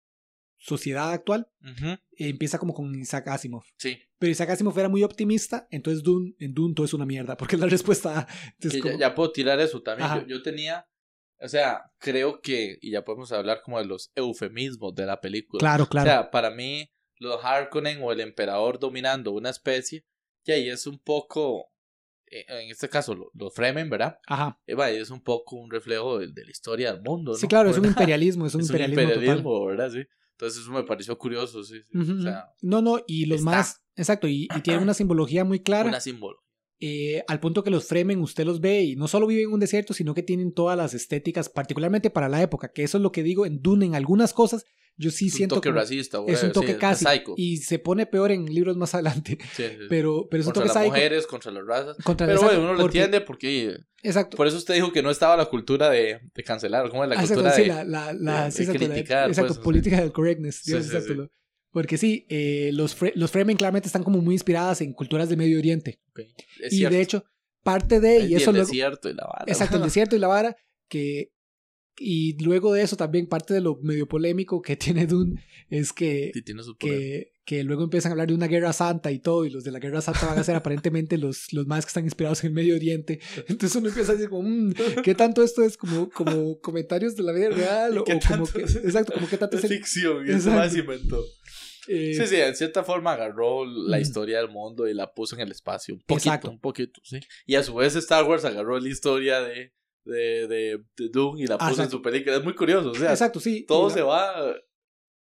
sociedad actual, Ujú, eh, empieza como con Isaac Asimov. Sí, Pero Isaac Asimov era muy optimista, entonces Dune, en Dune todo es una mierda, porque es la respuesta. Entonces, que ya, como- ya puedo tirar eso también. Yo, yo tenía, o sea, creo que, y ya podemos hablar como de los eufemismos de la película. Claro, claro. O sea, para mí, los Harkonnen o el emperador dominando una especie, y ahí es un poco, eh, en este caso, lo- los Fremen, ¿verdad? Ajá. Eh, vaya, es un poco un reflejo de, de la historia del mundo, ¿no? Sí, claro, es un ¿Verdad? imperialismo, es un Es un imperialismo, total. imperialismo, ¿verdad? Sí. Entonces eso me pareció curioso, sí. sí. O sea, no, no, y los está. más, exacto, y, y tiene una simbología muy clara. una símbolo. Eh, al punto que los Fremen usted los ve y no solo viven en un desierto, sino que tienen todas las estéticas, particularmente para la época, que eso es lo que digo en Dune, en algunas cosas, yo sí Es un toque como- racista, es un toque sí, casi, y se pone peor en libros más adelante, Sí, pero, pero es un toque las psycho. mujeres, contra las razas. Contra Pero exacto, bueno, uno lo porque- entiende porque Exacto. por eso usted dijo que no estaba la cultura de, de cancelar, ¿cómo es la Ah, exacto, cultura sí, de la, la, la- de- sí, de exacto, la- criticar, exacto, pues, política del correctness. Dios, exacto, Porque sí, eh, los, Fre- los Fremen claramente están como muy inspiradas en culturas de Medio Oriente. Ok, es y de hecho, parte de, El- y eso el luego, desierto y la vara. exacto, el desierto y la vara, que, y luego de eso también parte de lo medio polémico que tiene Dune es que, Sí, tiene su poder. que, que luego empiezan a hablar de una guerra santa y todo, y los de la guerra santa van a ser aparentemente los, los más que están inspirados en el Medio Oriente. Entonces uno empieza a decir como, "Mm, ¿qué tanto esto es como, como comentarios de la vida real? O, ¿Qué o como que, exacto, como qué tanto es el- ficción, y más inventó. eh, Sí, sí, en cierta forma agarró la Mm. historia del mundo y la puso en el espacio. Un poquito, Exacto. un poquito, sí. Y a su vez Star Wars agarró la historia de, de, de, de Dune y la Ah, puso en su película. Es muy curioso, o sea, Exacto, sí. todo la- se va...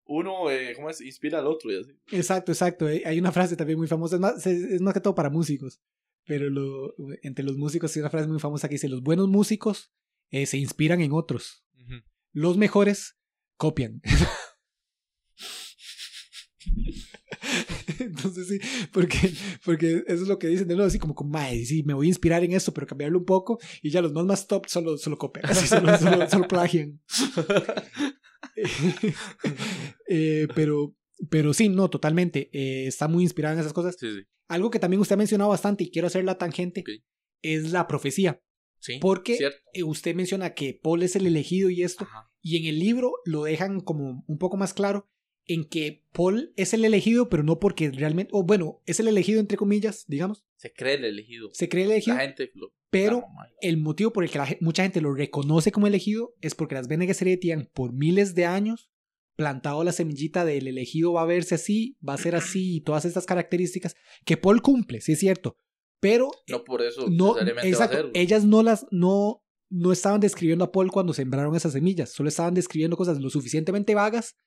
Uno, eh, ¿cómo es? Inspira al otro y así. Exacto, exacto. eh, Hay una frase también muy famosa, es más, es, más que todo para músicos, pero lo, entre los músicos hay una frase muy famosa que dice, los buenos músicos eh, se inspiran en otros, los mejores copian. Entonces sí, porque, porque eso es lo que dicen de nuevo, así como, como "Mae, sí, me voy a inspirar en esto, pero cambiarlo un poco, y ya los más más top solo, solo copian, así solo, solo, solo plagian. Eh, pero, pero sí, no, totalmente. eh, está muy inspirada en esas cosas. Sí, sí. Algo que también usted ha mencionado bastante y quiero hacer la tangente es la profecía. Sí, Porque cierto. eh, usted menciona que Paul es el elegido y esto, Ajá. y en el libro lo dejan como un poco más claro en que Paul es el elegido, pero no porque realmente, o bueno, es el elegido entre comillas, digamos, Se cree el elegido. se cree el elegido, La gente lo... pero la el motivo por el que la mucha gente lo reconoce como elegido es porque las Bene Gesserit han por miles de años plantado la semillita del elegido va a verse así, va a ser así y todas estas características que Paul cumple, sí es cierto, pero No por eso no, exacto, va a ellas no las, no, no estaban describiendo a Paul cuando sembraron esas semillas, solo estaban describiendo cosas lo suficientemente vagas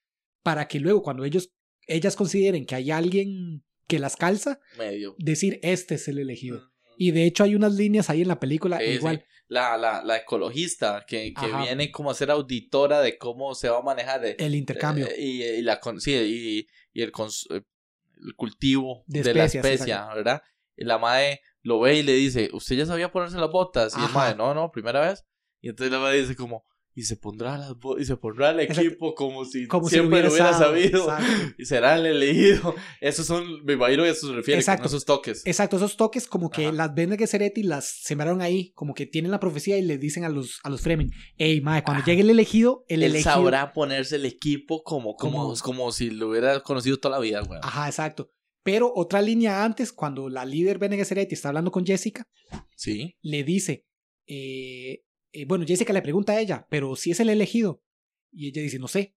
para que luego cuando ellos, ellas consideren que hay alguien que las calza, Medio. decir este es el elegido. Y de hecho hay unas líneas ahí en la película Sí, igual. sí. La, la, la ecologista que, que viene como a ser auditora de cómo se va a manejar eh, El intercambio. eh, y, y la sí, y, y el, cons- eh, el cultivo De de, la especia, ¿verdad? Y la madre lo ve y le dice, ¿usted ya sabía ponerse las botas? Y el Ajá. madre, no, no, primera vez. Y entonces la madre dice como, y se pondrá las y se pondrá el equipo como si Como si siempre lo hubiera sabido. exacto. Y será el elegido. Esos son, me imagino que eso se refiere Exacto. con esos toques. Exacto, esos toques como que Ajá. las Bene Gesserit las sembraron ahí, como que tienen la profecía y le dicen a los, a los Fremen, hey, mae, cuando llegue el elegido, el él elegido... sabrá ponerse el equipo como, como, Como- como si lo hubiera conocido toda la vida, güey. Ajá, exacto. Pero otra línea antes, cuando la líder Bene Gesserit está hablando con Jessica, Sí. le dice, eh, eh, bueno, Jessica le pregunta a ella, pero si es el elegido. Y ella dice, no sé,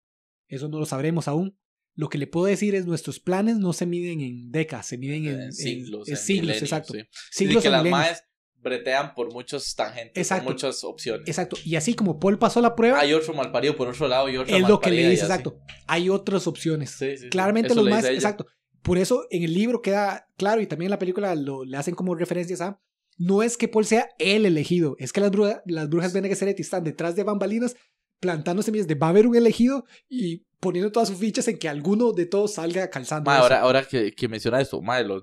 eso no lo sabremos aún. Lo que le puedo decir es, nuestros planes no se miden en décadas, se miden en, En siglos. en en siglos, exacto. sí. Siglos y que las maes bretean por muchos tangentes, Exacto. por muchas opciones. Exacto. Y así como Paul pasó la prueba, Hay otro malparido por otro lado y otro es lo que le dice, así. exacto. Hay otras opciones. Sí, sí. Claramente los más, exacto. Por eso en el libro queda claro y también en la película lo, le hacen como referencias a, no es que Paul sea el elegido, es que las, brujas las brujas Bene Gesserit están detrás de bambalinas plantando semillas de va a haber un elegido y poniendo todas sus fichas en que alguno de todos salga calzando. Ma, ahora, ahora que, que menciona esto, ma, los,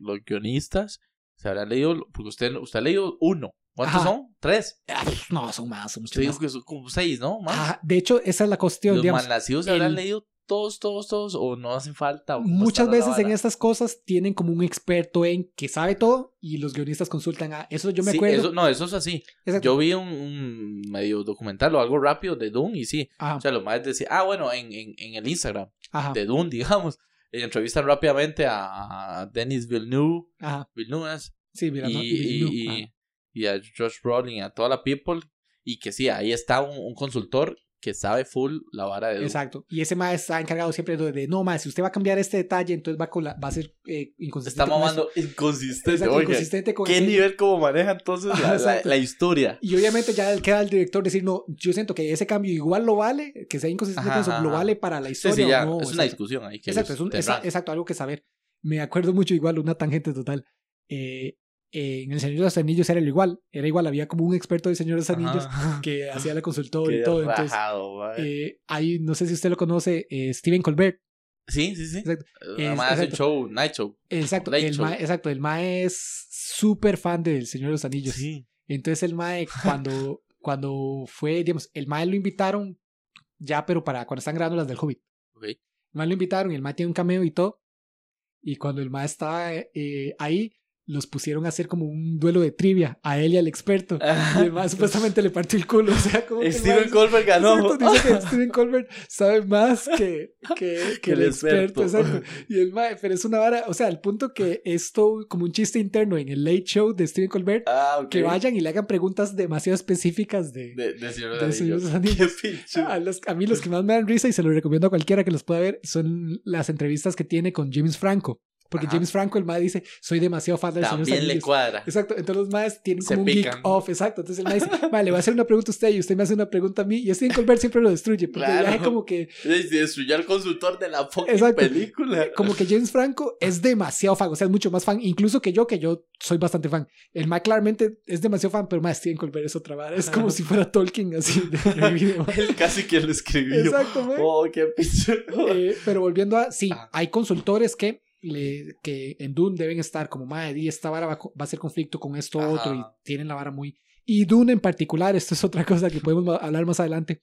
los guionistas se habrán leído, porque usted, usted ha leído uno. ¿Cuántos Ajá. son? Tres. No, son más, son mucho Usted dijo más. que son como seis, ¿no? Ma? Ah, de hecho, esa es la cuestión, los digamos. malnacidos se habrán leído todos, todos, todos, o no hacen falta. o Muchas veces en estas cosas tienen como un experto en que sabe todo y los guionistas consultan a eso yo me Sí, acuerdo. eso- no, eso es así. Exacto. Yo vi un, un medio documental o algo rápido de Dune y sí. Ajá, O sea, lo más decía, ah, bueno, en, en, en el Instagram ajá, de Dune, digamos, entrevistan rápidamente a Denis Villeneuve, ajá. Villeneuve Sí, mira, y, no, Villeneuve, y- y a Josh Brolin, a toda la people, y que sí, ahí está un, un consultor que sabe full la vara de Dune. Exacto. Y ese maestro está encargado siempre de, de, no, maestro, si usted va a cambiar este detalle, entonces va a, cola- va a ser eh, inconsistente. Está con mamando inconsistente. Exacto, Oiga, inconsistente con ¿qué nivel como maneja entonces la, la- la historia? Y obviamente ya queda el director decir, no, yo siento que ese cambio igual lo vale, que sea inconsistente Ajá, con eso, ajá, lo vale para la historia. sí, ya, o no, es una discusión ahí que Exacto, es un- tendrán. esa- exacto, algo que saber. Me acuerdo mucho igual, una tangente total. Eh, eh, en El Señor de los Anillos era lo igual, era igual, había como un experto del Señor de los Anillos Ajá. que hacía la consultora y todo. Entonces, rajado, mae. eh, hay, no sé si usted lo conoce, eh, Steven Colbert. sí, sí, sí. exacto. Nada Es- más hace show, night show. Exacto, Late el Show. mae, exacto, el Mae es súper fan del Señor de los Anillos. Sí. Entonces el Mae, cuando, cuando fue, digamos, el Mae lo invitaron ya, pero para cuando están grabando las del Hobbit. Ok. El Mae lo invitaron y el Mae tiene un cameo y todo. Y cuando el Mae estaba eh, ahí, los pusieron a hacer como un duelo de trivia a él y al experto. Y el Mae supuestamente le partió el culo. O sea, como que Steven Colbert ganó. Exacto, dice que Steven Colbert sabe más que, que, que el, el experto. Exacto. Y el mae, pero es una vara, o sea, al punto que esto como un chiste interno en el Late Show de Steven Colbert, Ah, que vayan y le hagan preguntas demasiado específicas de... De, de Señor de los Señor de los Anillos. A, los- a mí los que más me dan risa y se lo recomiendo a cualquiera que los pueda ver son las entrevistas que tiene con James Franco. Porque Ajá. James Franco, el mae dice, soy demasiado fan del Señor de los También le cuadra. Exacto, entonces los maes tienen Se como un pican. geek off, exacto. Entonces el mae dice, vale, le voy a hacer una pregunta a usted y usted me hace una pregunta a mí. Y Steven Colbert siempre lo destruye, porque Claro. ya es como que, destruyó al consultor de la Exacto. película. como que James Franco es demasiado fan, o sea, es mucho más fan, incluso que yo, que yo soy bastante fan. El mae claramente es demasiado fan, pero más Steven Colbert es otra vara. Es como si fuera Tolkien así de, video, mae. Él casi que lo escribió. Exacto, mae. Oh, qué. Eh, pero volviendo a, sí, Ah. hay consultores que, le, que en Dune deben estar como, madre, di, esta vara va, va a ser conflicto con esto Ajá. otro y tienen la vara muy... Y Dune en particular, esto es otra cosa que podemos hablar más adelante,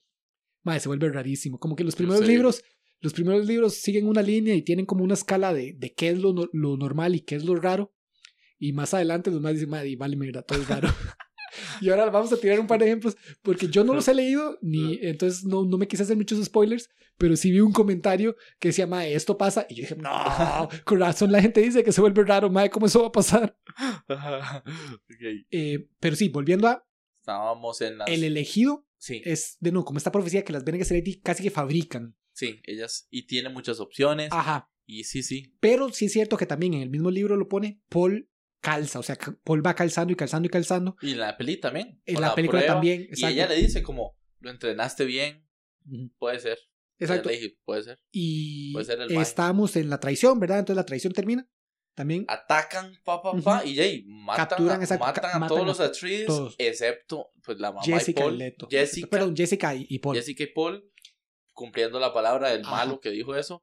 madre, se vuelve rarísimo. Como que los primeros Sí. libros, los primeros libros siguen una línea y tienen como una escala de, de qué es lo, lo normal y qué es lo raro. Y más adelante los más dicen, madre, vale, mierda, todo es raro. Y ahora vamos a tirar un par de ejemplos, porque yo no los he leído, ni entonces no, no me quise hacer muchos spoilers, pero sí vi un comentario que decía, mae, esto pasa. Y yo dije, no, con razón la gente dice que se vuelve raro, mae, ¿cómo eso va a pasar? Ok. Eh, pero sí, volviendo a Estábamos en las. el elegido, Sí, es de nuevo, como esta profecía que las Bene Gesserit casi que fabrican. sí, ellas. Y tiene muchas opciones. Ajá. Y sí, sí. Pero sí es cierto que también en el mismo libro lo pone, Paul calza, o sea, Paul va calzando y calzando y calzando. Y en la peli también. En con la película prueba, también, Y exacto. ella le dice como, lo entrenaste bien, puede ser. Exacto. Dije, puede ser. Y Puede ser el estamos en la traición, ¿verdad? Entonces la traición termina. También Atacan, pa, pa, pa, y yay, matan, Capturan, a, matan a matan todos a los Atreides, todos. excepto pues la mamá Jessica y y Paul. Leto. Jessica, Perdón, Jessica y, y Paul. Jessica y Paul, cumpliendo la palabra del Ajá. malo que dijo eso,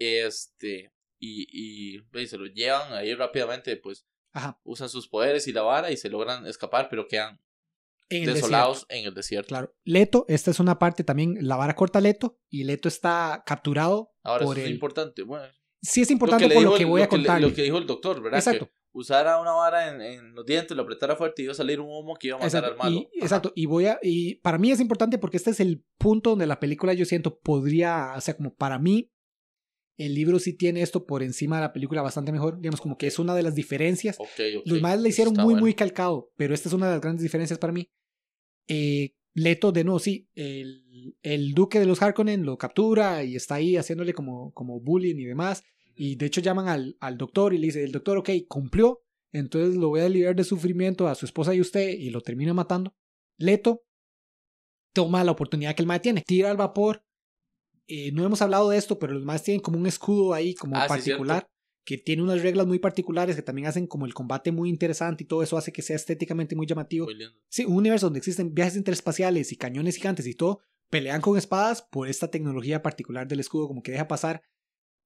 este, y, y, y se lo llevan ahí rápidamente, pues Ajá. usan sus poderes y la vara y se logran escapar, pero quedan En desolados desierto. en el desierto. Claro. Leto, esta es una parte también, la vara corta a Leto y Leto está capturado Ahora, por eso es importante. Bueno, Sí es importante le por lo que el- voy a contar. Lo que dijo el doctor, ¿verdad? Exacto. Que usara una vara en, en los dientes, lo apretara fuerte y iba a salir un humo que iba a matar Exacto, al malo. Y, exacto, y voy a, y para mí es importante porque este es el punto donde la película yo siento podría, o sea, como para mí, el libro sí tiene esto por encima de la película bastante mejor, digamos, como que es una de las diferencias. Los más le hicieron Está muy, bueno. muy calcado, pero esta es una de las grandes diferencias para mí. Eh, Leto, de nuevo, sí, el, el duque de los Harkonnen lo captura y está ahí haciéndole como, como bullying y demás. Y de hecho llaman al, al doctor y le dice, el doctor, ok, cumplió, entonces lo voy a liberar de sufrimiento a su esposa y usted y lo termina matando. Leto toma la oportunidad que el mae tiene, tira al vapor. Eh, no hemos hablado de esto, pero los más tienen como un escudo ahí, como Ah, sí, particular, que tiene unas reglas muy particulares que también hacen como el combate muy interesante y todo eso hace que sea estéticamente muy llamativo. Muy. Sí, un universo donde existen viajes interespaciales y cañones gigantes y todo, pelean con espadas por esta tecnología particular del escudo, como que deja pasar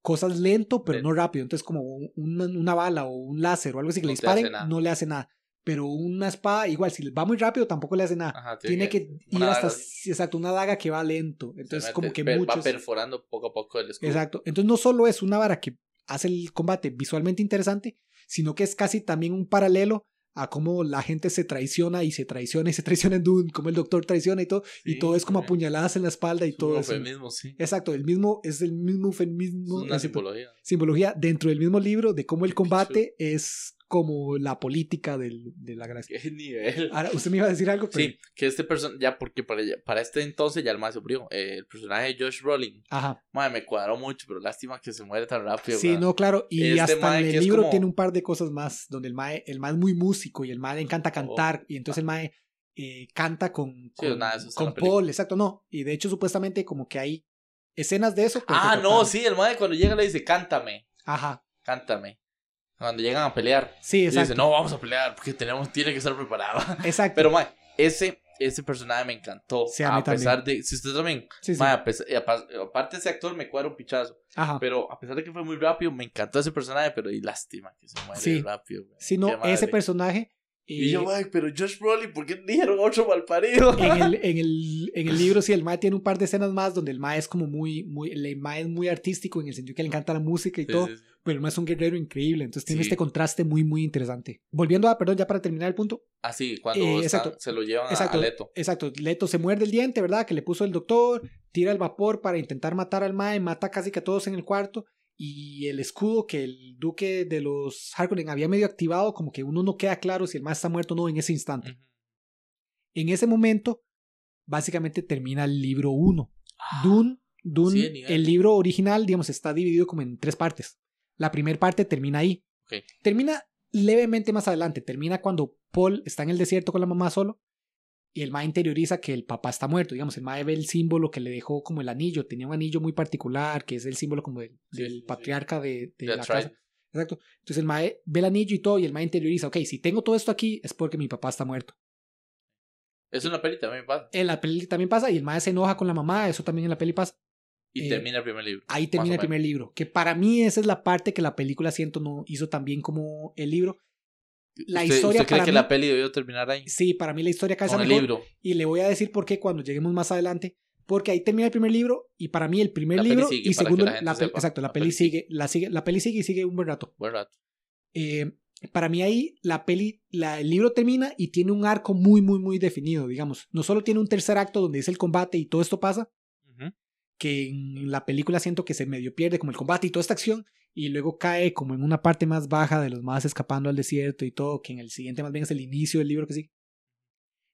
cosas lento, pero no rápido. Entonces, como un- una, una bala o un láser o algo así que No le disparen, no le hace nada. Pero una espada, igual, si va muy rápido, tampoco le hace nada. Ajá, Tiene que ir una hasta, daga exacto, una daga que va lento. Entonces, mete, como que per- muchos. Va perforando poco a poco el escudo. Exacto. Entonces no solo es una vara que hace el combate visualmente interesante, sino que es casi también un paralelo a cómo la gente se traiciona y se traiciona y se traiciona en Dune, como el doctor traiciona y todo, y Sí, todo es como apuñaladas en la espalda y Es todo eso. eufemismo, sí. Exacto, el mismo, es el mismo Es eufemismo, una es simbología. simbología dentro del mismo libro de cómo el combate es como la política del- de la gracia. Qué nivel. Ahora, usted me iba a decir algo, pero... Sí, que este personaje, ya porque para, para este entonces ya el más sufrió. Eh, el personaje de Josh Brolin, Ajá. madre, me cuadró mucho, pero lástima que se muere tan rápido. Sí, no, claro. Y Este hasta mae en el libro como- tiene un par de cosas más, donde el mae, el mae es muy músico y el mae le encanta Oh. cantar. Y entonces el mae eh, canta con, Sí, con, nada, con. Paul, exacto, no. Y de hecho, supuestamente, como que hay escenas de eso. Ah, no, sí, el madre cuando llega le dice, cántame, Ajá. cántame. Cuando llegan a pelear, Sí, y exacto. dice, no, vamos a pelear porque tenemos, tiene que estar preparado. Exacto. Pero, mae, ese, ese personaje me encantó. Sí, a pesar de, si usted también, sí, sí. mae, a pesar- aparte ese actor me cuadra un pichazo. Ajá. Pero a pesar de que fue muy rápido, me encantó ese personaje, pero y lástima que se muere rápido. güey. Sí, no, ese personaje. Y eh, yo, mae, pero Josh Brolin, ¿por qué dijeron otro malparido? en el, en, el, en el libro, sí, el Mae tiene un par de escenas más donde el Mae es como muy, muy, el Mae es muy artístico en el sentido que le encanta la música y todo, sí, sí. Pero el Mae es un guerrero increíble, entonces tiene Sí. este contraste muy, muy interesante. Volviendo a, perdón, ya para terminar el punto, Ah, sí, cuando Eh, exacto. se lo llevan a- Exacto. a Leto. Exacto, Leto se muerde el diente, ¿verdad? Que le puso el doctor, tira el vapor para intentar matar al Mae, mata casi que a todos en el cuarto. Y el escudo que el duque de los Harkonnen había medio activado, como que uno no queda claro si el Mae está muerto o no en ese instante. En ese momento, básicamente termina el libro 1. Dune, Dune Sí, nivel. el libro original, digamos, está dividido como en tres partes. La primera parte termina ahí. Termina levemente más adelante. Termina cuando Paul está en el desierto con la mamá solo y el Mae interioriza que el papá está muerto. Digamos, el Mae ve el símbolo que le dejó como el anillo. Tenía un anillo muy particular que es el símbolo como del, Sí, del sí, sí. patriarca de, la casa. Exacto. Entonces el Mae ve el anillo y todo y el Mae interioriza, ok, si tengo todo esto aquí es porque mi papá está muerto. Es una peli también pasa. En la peli también pasa y el Mae se enoja con la mamá, eso también en la peli pasa. Y Eh, termina el primer libro. Ahí termina el primer libro. Que para mí esa es la parte que la película siento no hizo tan bien como el libro. La ¿Usted, historia ¿Usted cree para que mí- la peli debió terminar ahí? Sí, para mí la historia calza Con el mejor. libro. Y le voy a decir por qué cuando lleguemos más adelante. Porque ahí termina el primer libro y para mí el primer La peli libro sigue, y segundo la la sepa. exacto la, La peli, peli sigue, la sigue la peli sigue y sigue un buen rato. Buen rato. Eh, para mí ahí la peli la, el libro termina y tiene un arco muy muy muy definido digamos no solo tiene un tercer acto donde es el combate y todo esto pasa. Que en la película siento que se medio pierde como el combate y toda esta acción y luego cae como en una parte más baja de los más escapando al desierto y todo, que en el siguiente más bien es el inicio del libro que sí.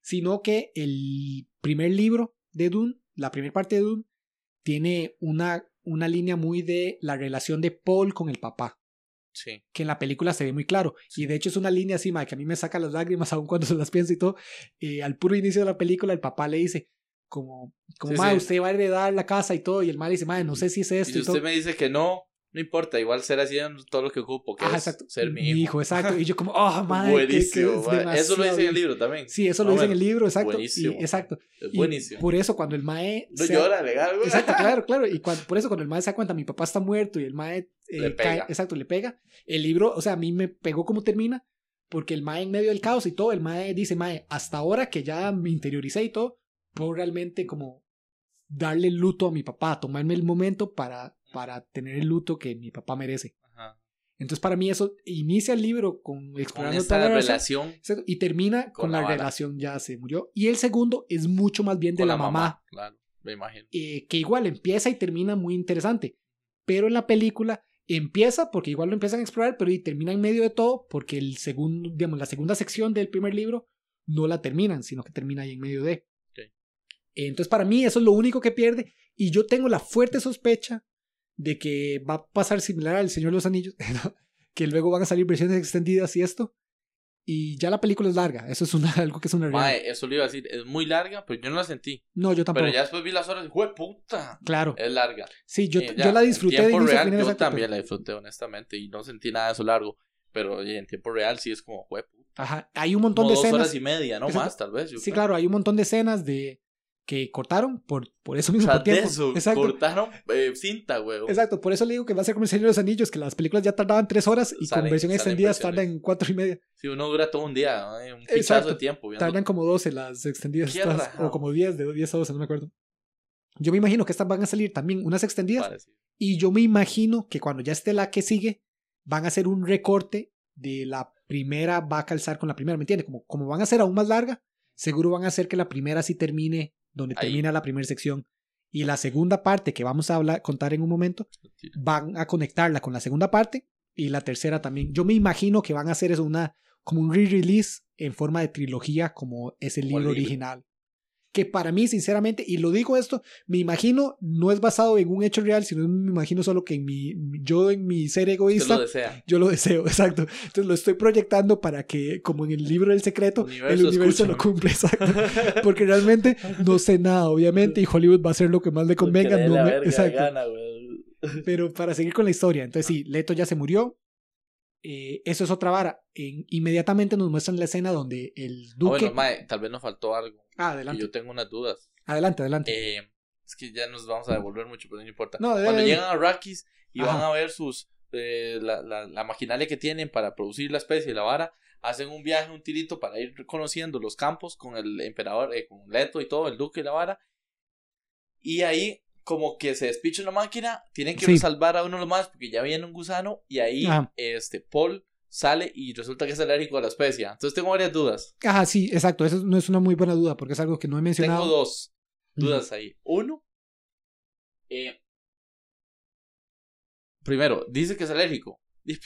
Sino que el primer libro de Dune, la primera parte de Dune, tiene una, una línea muy de la relación de Paul con el papá. Sí. que en la película se ve muy claro. Y de hecho es una línea así, mae, que a mí me saca las lágrimas aun cuando se las pienso y todo. Eh, al puro inicio de la película, el papá le dice, como, como Sí, mae, sí. usted va a heredar la casa y todo. Y el mae le dice, mae, no sé si es Y esto y, todo. usted me dice que no, no importa, igual ser haciendo todo lo que ocupo, que Ajá, es exacto. ser mi hijo. exacto. Y yo como, oh, mae, que- que buenísimo. es. Eso lo dice en el libro también. Sí, eso lo Más o dice en el libro, exacto. Buenísimo. Y, exacto. Es Y buenísimo. por eso cuando el mae... No se- llora, legal, güey. Exacto, claro, claro. Y cuando, por eso cuando el mae se da cuenta, mi papá está muerto y el mae eh, Le cae- pega. exacto, le pega. El libro, o sea, a mí me pegó como termina, porque el mae en medio del caos y todo, el mae dice, mae, hasta ahora que ya me interioricé y todo, puedo realmente como darle el luto a mi papá, tomarme el momento para, para tener el luto que mi papá merece. Ajá. Entonces para mí eso inicia el libro con explorando toda la relación Y termina con, Con la, relación ya se murió. Y el segundo es mucho más bien de con la, mamá, Claro, me imagino. eh, que igual empieza y termina muy interesante. Pero en la película empieza porque igual lo empiezan a explorar, pero y termina en medio de todo porque el segundo, digamos, la segunda sección del primer libro no la terminan, sino que termina ahí en medio de. Entonces para mí eso es lo único que pierde y yo tengo la fuerte sospecha de que va a pasar similar al Señor de los Anillos, que luego van a salir versiones extendidas y esto. Y ya la película es larga, eso es una, algo que es una realidad. Eso le iba a decir, es muy larga, pero yo no la sentí. No, yo tampoco. Pero ya después vi las horas y ¡jue puta! Claro. Es larga. Sí, yo, Eh, yo ya, la en disfruté de tiempo a real, Yo también pero- la disfruté, honestamente, y no sentí nada de eso largo. Pero oye, en tiempo real sí es como, ¡jue puta! Ajá, hay un montón Como de dos escenas. horas y media, no Exacto. más, tal vez. yo Sí, creo. claro, hay un montón de escenas de que cortaron por, por eso mismo, por tiempo. eso, Exacto. cortaron eh, cinta, güey. Exacto, por eso le digo que va a ser como el Señor de los Anillos, que las películas ya tardaban tres horas y Salen- con versión extendida tardan cuatro y media. Si uno dura todo un día, ¿no? un fichazo de tiempo. viendo- Tardan como 12 las extendidas, estas, o como 10, de 10 a 12, no me acuerdo. Yo me imagino que estas van a salir también unas extendidas y yo me imagino que cuando ya esté la que sigue, van a hacer un recorte de la primera, va a calzar con la primera, ¿me entiendes? Como, como van a ser aún más larga, seguro van a hacer que la primera sí termine donde Ahí. termina la primera sección. Y la segunda parte que vamos a hablar, contar en un momento, van a conectarla con la segunda parte y la tercera también. Yo me imagino que van a hacer eso una como un re-release en forma de trilogía como es el libro. original. Que para mí, sinceramente, y lo digo esto, me imagino, no es basado en un hecho real, sino me imagino solo que en mi, yo en mi ser egoísta, lo desea. yo lo deseo, exacto. Entonces lo estoy proyectando para que, como en el libro del secreto, el Universo, lo cumple, exacto. Porque realmente no sé nada, obviamente, y Hollywood va a hacer lo que más le convenga. No me- exacto. gana. Pero para seguir con la historia, entonces sí, Leto ya se murió. Eh, eso es otra vara. En- inmediatamente nos muestran la escena donde el Ah, duque. bueno, mae, tal vez nos faltó algo. ah, Y adelante. yo tengo unas dudas. Adelante, adelante. Eh, es que ya nos vamos a devolver mucho, pero no importa. No, Cuando llegan a Rakis y van a ver sus eh, la, la, la maquinaria que tienen para producir la especie y la vara, hacen un viaje, un tirito para ir conociendo los campos con el emperador, eh, con Leto y todo, el duque y la vara. Y ahí, como que se despicha una máquina, tienen que Sí. salvar a uno de los más porque ya viene un gusano. Y ahí, Ajá. este, Paul sale y resulta que es alérgico a la especie. Entonces tengo varias dudas. Ajá, sí, exacto. Eso no es una muy buena duda porque es algo que no he mencionado. Tengo dos dudas ahí. Uno, eh, primero, dice que es alérgico. Pero,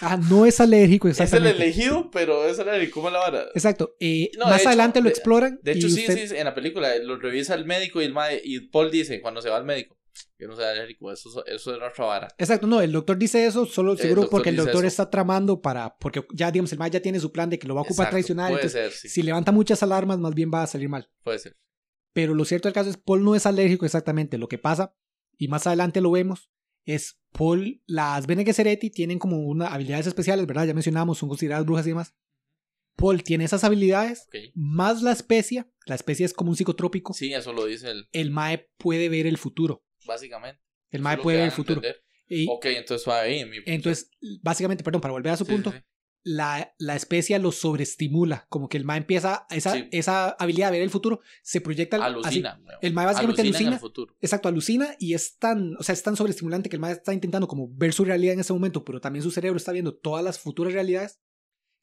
Ah, no es alérgico, Es el exactamente. elegido, pero es alérgico. ¿Cómo la vara? Exacto. eh, No, más hecho, adelante lo de- exploran. De hecho, sí, usted- sí, en la película lo revisa el médico y el mae- y Paul dice cuando se va al médico, yo no soy alérgico, eso, eso es otra vara. Exacto, no, el doctor dice eso solo El seguro doctor porque el doctor eso. está tramando para, porque ya digamos, el MAE ya tiene su plan de que lo va a ocupar Exacto, traicionar, Puede entonces ser, sí, si levanta muchas alarmas más bien va a salir mal. puede ser. Pero lo cierto del caso es Paul no es alérgico exactamente, lo que pasa, y más adelante lo vemos, es Paul, las Bene Gesserit tienen como unas habilidades especiales, ¿verdad? Ya mencionamos, son consideradas brujas y demás. Paul tiene esas habilidades, más la especie, la especie es como un psicotrópico, Sí, eso lo dice él, el MAE puede ver el futuro, básicamente. el MAE puede ver el futuro. Y Ok, entonces suave ahí. mi- entonces, básicamente, perdón, para volver a su Sí, punto, sí. La, la especie lo sobreestimula, como que el MAE empieza, esa, Sí. esa habilidad de ver el futuro se proyecta al- así. Alucina. weón. El mae básicamente en alucina. el. Exacto, alucina y es tan, o sea, es tan sobreestimulante que el mae está intentando como ver su realidad en ese momento, pero también su cerebro está viendo todas las futuras realidades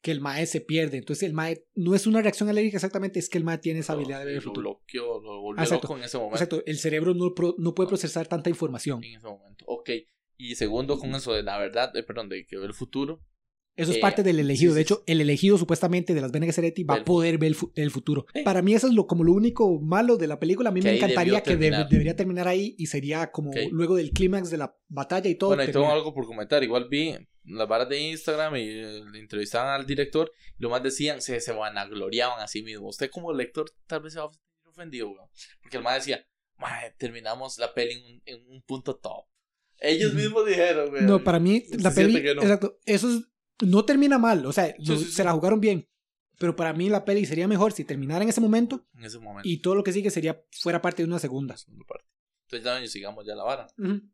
que el mae se pierde. Entonces el mae no es una reacción alérgica exactamente, es que el mae tiene esa habilidad de ver el lo futuro. bloqueó, lo volvió Exacto. loco en ese momento. Exacto, el cerebro no, pro- no puede procesar tanta información. En ese momento. Ok. Y segundo, con eso de la verdad, eh, perdón, de que ve el futuro. Eso es Eh, parte del elegido. sí, de sí, hecho, el elegido supuestamente de las Bene Gesserit va a poder ver el, fu- el futuro. Sí. Para mí eso es lo, como lo único malo de la película. A mí Que me encantaría que terminar. debería terminar ahí y sería como Ok. luego del clímax de la batalla y todo. Bueno, y tengo algo por comentar. Igual vi las varas de Instagram y eh, le entrevistaban al director. Y lo más decían, se, se vanagloriaban a sí mismos. Usted como lector tal vez se va a sentir ofendido, weón. Porque el más decía, "Mae, terminamos la peli en un, en un punto top. Ellos mismos dijeron, weón. No, para mí, la peli. no. Exacto. Eso es- no termina mal. O sea, Sí, no- sí, sí. se la jugaron bien. Pero para mí la peli sería mejor si terminara en ese momento En ese momento. y todo lo que sigue sería fuera parte de una segunda. la segunda parte. Entonces ya sigamos ya la vara.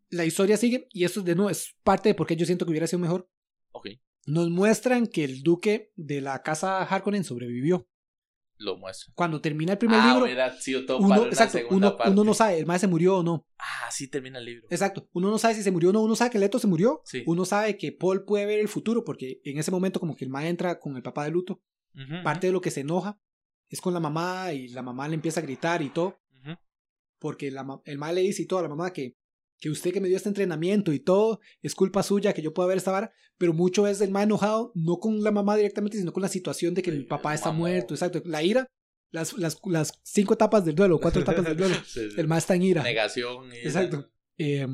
La historia sigue y eso de nuevo es parte de por qué yo siento que hubiera sido mejor. Ok, Nos muestran que el duque de la casa Harkonnen sobrevivió. Lo muestro. Cuando termina el primer ah, libro, hubiera sido todo para uno, exacto, uno, parte. uno no sabe, el maestro se murió o no. Ah, sí termina el libro. Exacto, uno no sabe si se murió o no, uno sabe que Leto se murió, Sí. uno sabe que Paul puede ver el futuro porque en ese momento como que el maestro entra con el papá de luto, parte de lo que se enoja es con la mamá y la mamá le empieza a gritar y todo, porque la, el maestro le dice y todo a la mamá que, que usted que me dio este entrenamiento y todo, es culpa suya que yo pueda ver esta vara, pero mucho es el más enojado, no con la mamá directamente, sino con la situación de que el papá el está muerto, exacto, la ira, las, las, las cinco etapas del duelo, cuatro etapas del duelo, Sí, sí. el más está en ira. Negación. Exacto. Eh,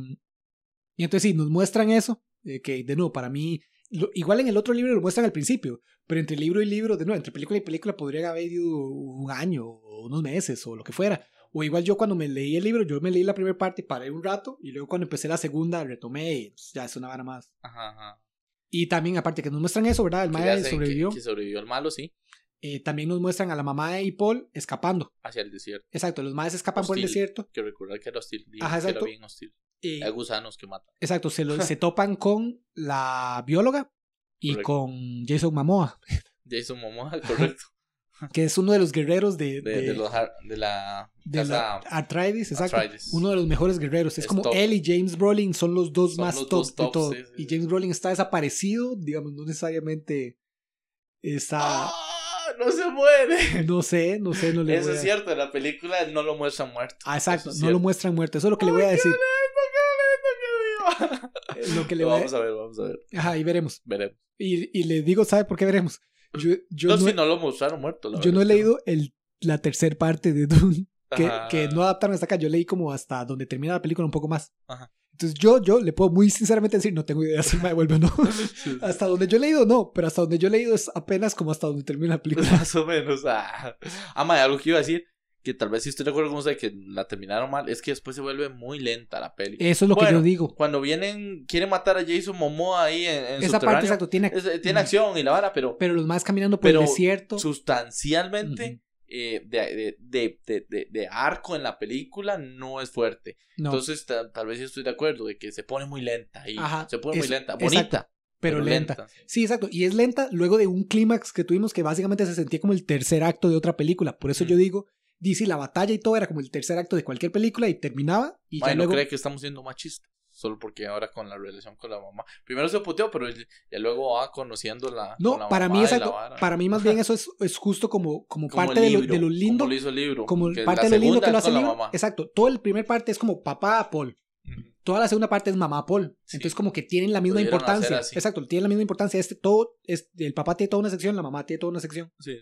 y entonces sí, nos muestran eso, eh, que de nuevo, para mí, lo- igual en el otro libro lo muestran al principio, pero entre libro y libro, de nuevo, entre película y película podría haber ido un año o unos meses o lo que fuera. O igual yo cuando me leí el libro, yo me leí la primera parte, paré un rato y luego cuando empecé la segunda retomé y pues, ya es una vara más. Ajá, ajá. Y también aparte que nos muestran eso, ¿verdad? El maestro sé que- sobrevivió. Que, sobrevivió el malo, sí. Eh, también nos muestran a la mamá y Paul escapando. Hacia el desierto. Exacto, los maestros escapan por el Hostil. desierto. Que recordar que era hostil. Ajá, que era exacto. bien hostil. eh, Hay gusanos que matan. Exacto, se, lo- se topan con la bióloga y Correcto. con Jason Momoa, Jason Momoa, correcto. Que es uno de los guerreros de, De, de- de los, har- de la de la Atreides, exacto. Uno de los mejores guerreros. Es, Es como top. él y James Brolin son los dos Son más los top dos de todo. sí, sí, y. James Brolin está desaparecido, digamos, no necesariamente está... ¡Ah! No se muere. No sé, no sé, no le Eso voy es a... cierto, en la película no lo muestran muerto. Ah, exacto, es no lo muestran muerto. Eso es lo que le voy a decir. ¡Qué lindo, qué lindo, qué viva! Lo que le Lo voy a... vamos a ver, vamos a ver. Ajá, y veremos. Veremos. Y, y le digo, ¿sabe por qué veremos? Yo, yo no, no, si he- no lo mostraron muerto. la yo no he leído el, la tercera parte de Dune. que, no adaptaron hasta acá. Yo leí como hasta donde termina la película un poco más. Ajá. Entonces yo, yo le puedo muy sinceramente decir, no tengo idea si me devuelve o no. Sí. hasta donde yo he leído, no, pero hasta donde yo he leído es apenas como hasta donde termina la película. Más o menos. Ah, ah mae, algo que iba a decir, que tal vez si estoy de acuerdo con usted que la terminaron mal, es que después se vuelve muy lenta la peli. Eso es lo que yo digo. Cuando vienen, quieren matar a Jason Momoa ahí en, en Esa parte, exacto, tiene, es- eh, tiene acción y la vara, pero, pero los más caminando por Pero el desierto. sustancialmente eh, de, de, de, de, de- de arco en la película no es fuerte. no, Entonces ta- tal vez estoy de acuerdo de que se pone muy lenta y Ajá, se pone muy lenta, exacto, bonita, pero, lenta. Sí, exacto. Y es lenta luego de un clímax que tuvimos que básicamente se sentía como el tercer acto de otra película. Por eso Mm. yo digo, DC, la batalla y todo era como el tercer acto de cualquier película y terminaba y ya no luego... cree que estamos siendo machistas. Solo porque ahora con la relación con la mamá. Primero se puteó, pero ya luego va conociendo la. No, con la para mamá mí, exacto. Para mí, más bien, eso es, es justo como, como, Como parte el de lo, de lo lindo. Como lo hizo el libro. Como parte de lo lindo que lo hace el libro. mamá. Exacto. Toda la primera parte es como papá a Paul. Toda la segunda parte es mamá a Paul. Sí. Entonces, como que tienen la misma Pudieron importancia. Exacto, tienen la misma importancia. Este todo, es, el papá tiene toda una sección, la mamá tiene toda una sección. Sí.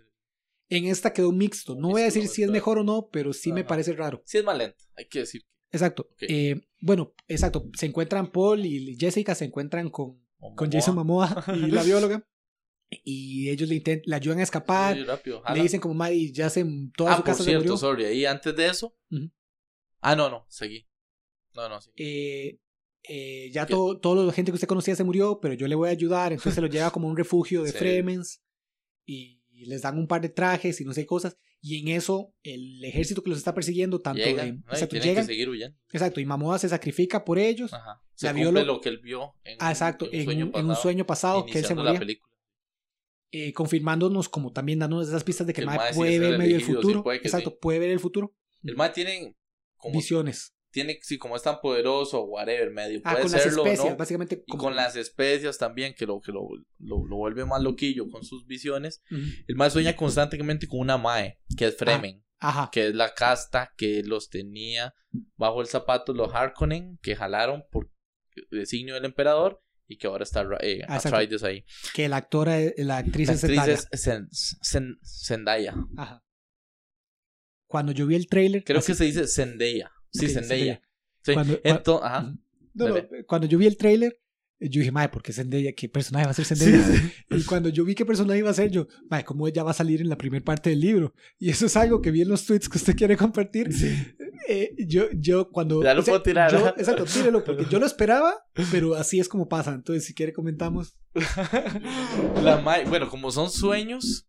En esta quedó mixto. No voy a decir si es mejor o no, pero sí me parece raro. Sí es más lenta, hay que decir. Exacto. Eh, bueno, exacto. Se encuentran Paul y Jessica, se encuentran con, con. Jason Momoa y la bióloga. Y ellos le, intent- le ayudan a escapar. Sí, rápido, Le dicen como Maddy, ya se toda ah, su por casa se cierto, murió. sorry. Ahí antes de eso. Ah, no, no, seguí. No, no, sí. Eh, eh, ya todo, toda la gente que usted conocía se murió, pero yo le voy a ayudar. Entonces se lo lleva como a un refugio de Sí. Fremens y les dan un par de trajes y no sé cosas. Y en eso, el ejército que los está persiguiendo, tanto de- Llegan, ¿no? Y exacto, llegan, que seguir huyendo. exacto, y Mamoa se sacrifica por ellos. Ajá. Se La cumple lo que él vio en, Ah, exacto, en, un- en un sueño pasado que él se la moría, película. eh, confirmándonos como también dándonos esas pistas de que Que el el mae mae puede ver medio el sí, futuro. puede exacto, sí. puede ver el futuro. El man tiene como Visiones. Tiene sí como es tan poderoso whatever medio Ah, puede con las serlo o especias, no básicamente. y como- con las especias también que lo que lo, lo, lo vuelve más loquillo con sus visiones Ujú. el man sueña constantemente con una mae que es Fremen Ajá. que es la casta que los tenía bajo el zapato los Harkonnen que jalaron por designio del emperador y que ahora está eh, Ah. Atreides ahí. Que la actora, la actriz La es actriz Zendaya. es Zen- Zen- Zendaya. Ajá. Cuando yo vi el trailer. Creo así- que se dice Zendaya. Sí, Zendaya. Sí. Cuando- Ento- ajá. Ujú. No, no, cuando yo vi el trailer, eh, yo dije, madre, ¿por qué Zendaya? ¿Qué personaje va a ser Sí, Zendaya? sí. Y cuando yo vi qué personaje iba a ser, yo, madre, ¿cómo ella va a salir en la primera parte del libro? Y eso es algo que vi en los tweets que usted quiere compartir. Eh, yo, yo cuando... Ya lo puedo tirar, yo- ajá. exacto, tírelo, porque yo lo esperaba, pero así es como pasa. Entonces, si quiere comentamos. La bueno, como son sueños,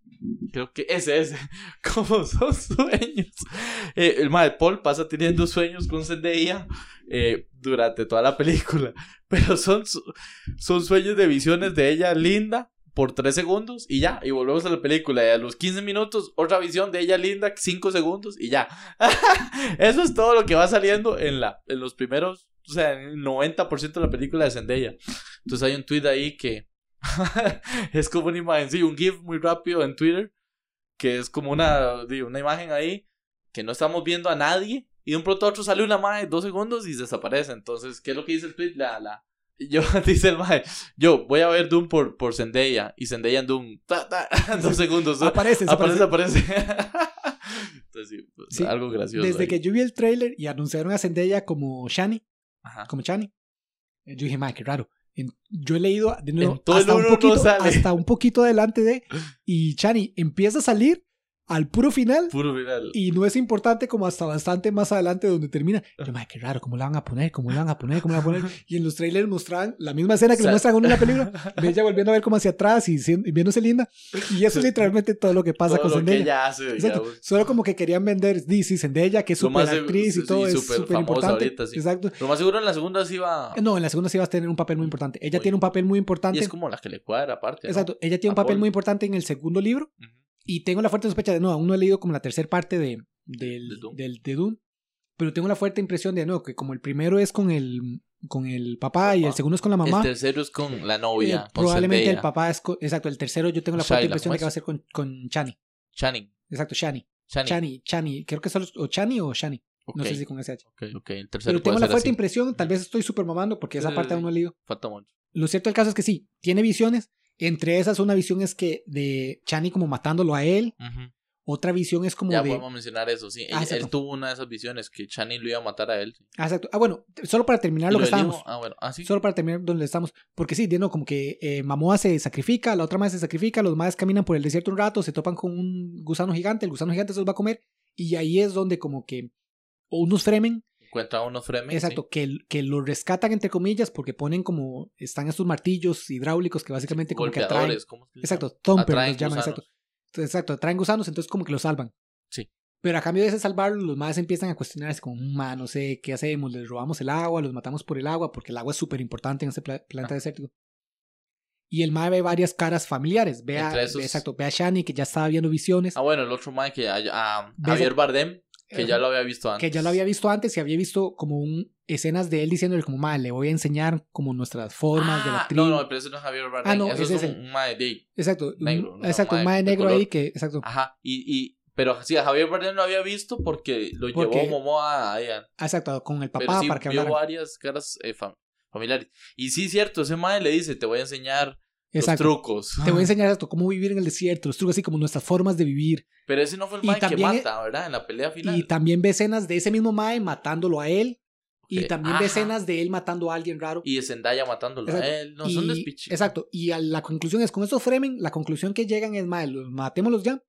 creo que ese es. Como son sueños. Eh, el mae Paul pasa teniendo sueños con Zendaya eh, durante toda la película. Pero son, son sueños de visiones de ella linda por 3 segundos y ya. Y volvemos a la película. Y a los 15 minutos, otra visión de ella linda, 5 segundos y ya. Eso es todo lo que va saliendo en, la, en los primeros. O sea, en el 90% de la película de Zendaya. Entonces hay un tweet ahí que es como una imagen, sí, un GIF muy rápido en Twitter, que es como una, una imagen ahí que no estamos viendo a nadie y de un pronto a otro sale una mae dos segundos y desaparece. Entonces, ¿qué es lo que dice el tweet? La, la, yo, dice el mae, yo voy a ver Doom por, por Zendaya y Zendaya en Doom, ta, ta, dos segundos. Aparece, aparece, aparece. Entonces, sí, pues, Sí, algo gracioso. Desde ahí. que yo vi el trailer y anunciaron a Zendaya como Shani, Ajá. como Chani, eh, yo dije, madre, qué raro. En- yo he leído de nuevo hasta, un no poquito, sale. hasta un poquito adelante de y Chani empieza a salir al puro final Puro viral. y no es importante como hasta bastante más adelante donde termina. Yo, madre, qué raro, ¿cómo la van a poner? ¿Cómo la van a poner? ¿Cómo la van a poner? Y en los trailers mostraban la misma escena que O sea- le muestran a uno en la película, de ella volviendo a ver como hacia atrás y, siendo- y viéndose linda. Y eso es literalmente todo lo que pasa Todo con Zendaya. ella hace, Exacto. Solo como que querían vender DC Zendaya, que es súper actriz y sí, todo, es súper importante. ahorita, sí. Exacto. Lo más seguro en la segunda sí va. No, en la segunda sí vas a tener un papel muy importante. Ella tiene un papel muy importante. Y es como la que le cuadra aparte. ¿no? Exacto. Ella tiene un papel muy importante en el segundo libro. Ujú. Y tengo la fuerte sospecha de, no, aún no he leído como la tercera parte de, del, De Dune. del, de Dune. Pero tengo la fuerte impresión de, no, que como el primero es con el, con el papá y el Papá. segundo es con la mamá. El tercero es con la eh, novia. con probablemente el papá es con, exacto, el tercero yo tengo la fuerte impresión ¿cómo de que va a ser con, con Chani. Channing. Exacto, Shani. Channing. Chani, Chani. Creo que solo es o Chani o Shani. No Ok, sé si con ese H. ok, ok. El tercero Pero tengo la fuerte así. impresión, tal vez estoy súper mamando porque esa parte aún no he leído. Falta mucho. Lo cierto del caso es que sí, tiene visiones. Entre esas, una visión es que de Chani como matándolo a él. Otra visión es como Ya de. podemos mencionar eso, sí. Ah, Él, tuvo una de esas visiones que Channing lo iba a matar a él. sí. Ah, exacto. Ah, bueno, solo para terminar lo que estábamos. Ah, bueno. Ah, sí. Solo para terminar donde estamos. Porque sí, de nuevo, como que eh, Mamoa se sacrifica, la otra madre se sacrifica, los madres caminan por el desierto un rato, se topan con un gusano gigante, el gusano gigante se los va a comer. Y ahí es donde, como que. O unos fremen, Encuentra unos fremen. exacto, que, que lo rescatan entre comillas porque ponen como. Están estos martillos hidráulicos que sí. básicamente como que atraen. ¿cómo se? Exacto, Thumper los llaman, gusanos. exacto. Exacto, atraen gusanos, entonces como que los salvan. Sí. Pero a cambio de ese salvarlos, los más empiezan a cuestionarse como, ma, no sé, ¿qué hacemos? ¿Les robamos el agua? ¿Los matamos por el agua? Porque el agua es súper importante en ese pla- planeta Ah. desértico. Y el mae ve varias caras familiares. Ve a, esos- ve- exacto, ve a Shani que ya estaba viendo visiones. Ah, bueno, el otro Mike, que a, a ¿Ves? Javier Bardem, que ya lo había visto antes. que ya lo había visto antes y había visto como un escenas de él diciéndole como, ma, le voy a enseñar como nuestras formas de la Ah, actriz. No, no, pero ese no es Javier Bardem. Ah, no, eso ese es un, mae de- Exacto, un- negro, no, exacto, un mae negro ahí que, exacto. Ajá, y, y, pero sí, a Javier Bardem lo había visto porque lo Porque- llevó Momoa ahí. a- Ah, Exacto, con el Pero papá sí, para que vio hablara. varias caras eh, fam- familiares. Y sí, cierto, ese mae le dice, te voy a enseñar Exacto. los trucos. Te voy a enseñar esto, cómo vivir en el desierto, los trucos así como nuestras formas de vivir. Pero ese no fue el Y mae que también- mata, ¿verdad? En la pelea final. Y también ve escenas de ese mismo Mae matándolo a él. Y también ajá. ve escenas de él matando a alguien raro. Y de Zendaya matándolo Exacto. a él. No, y, son despiches. Exacto. Y a la conclusión es, con estos Fremen, la conclusión que llegan es, Mae, los matémoslos ya.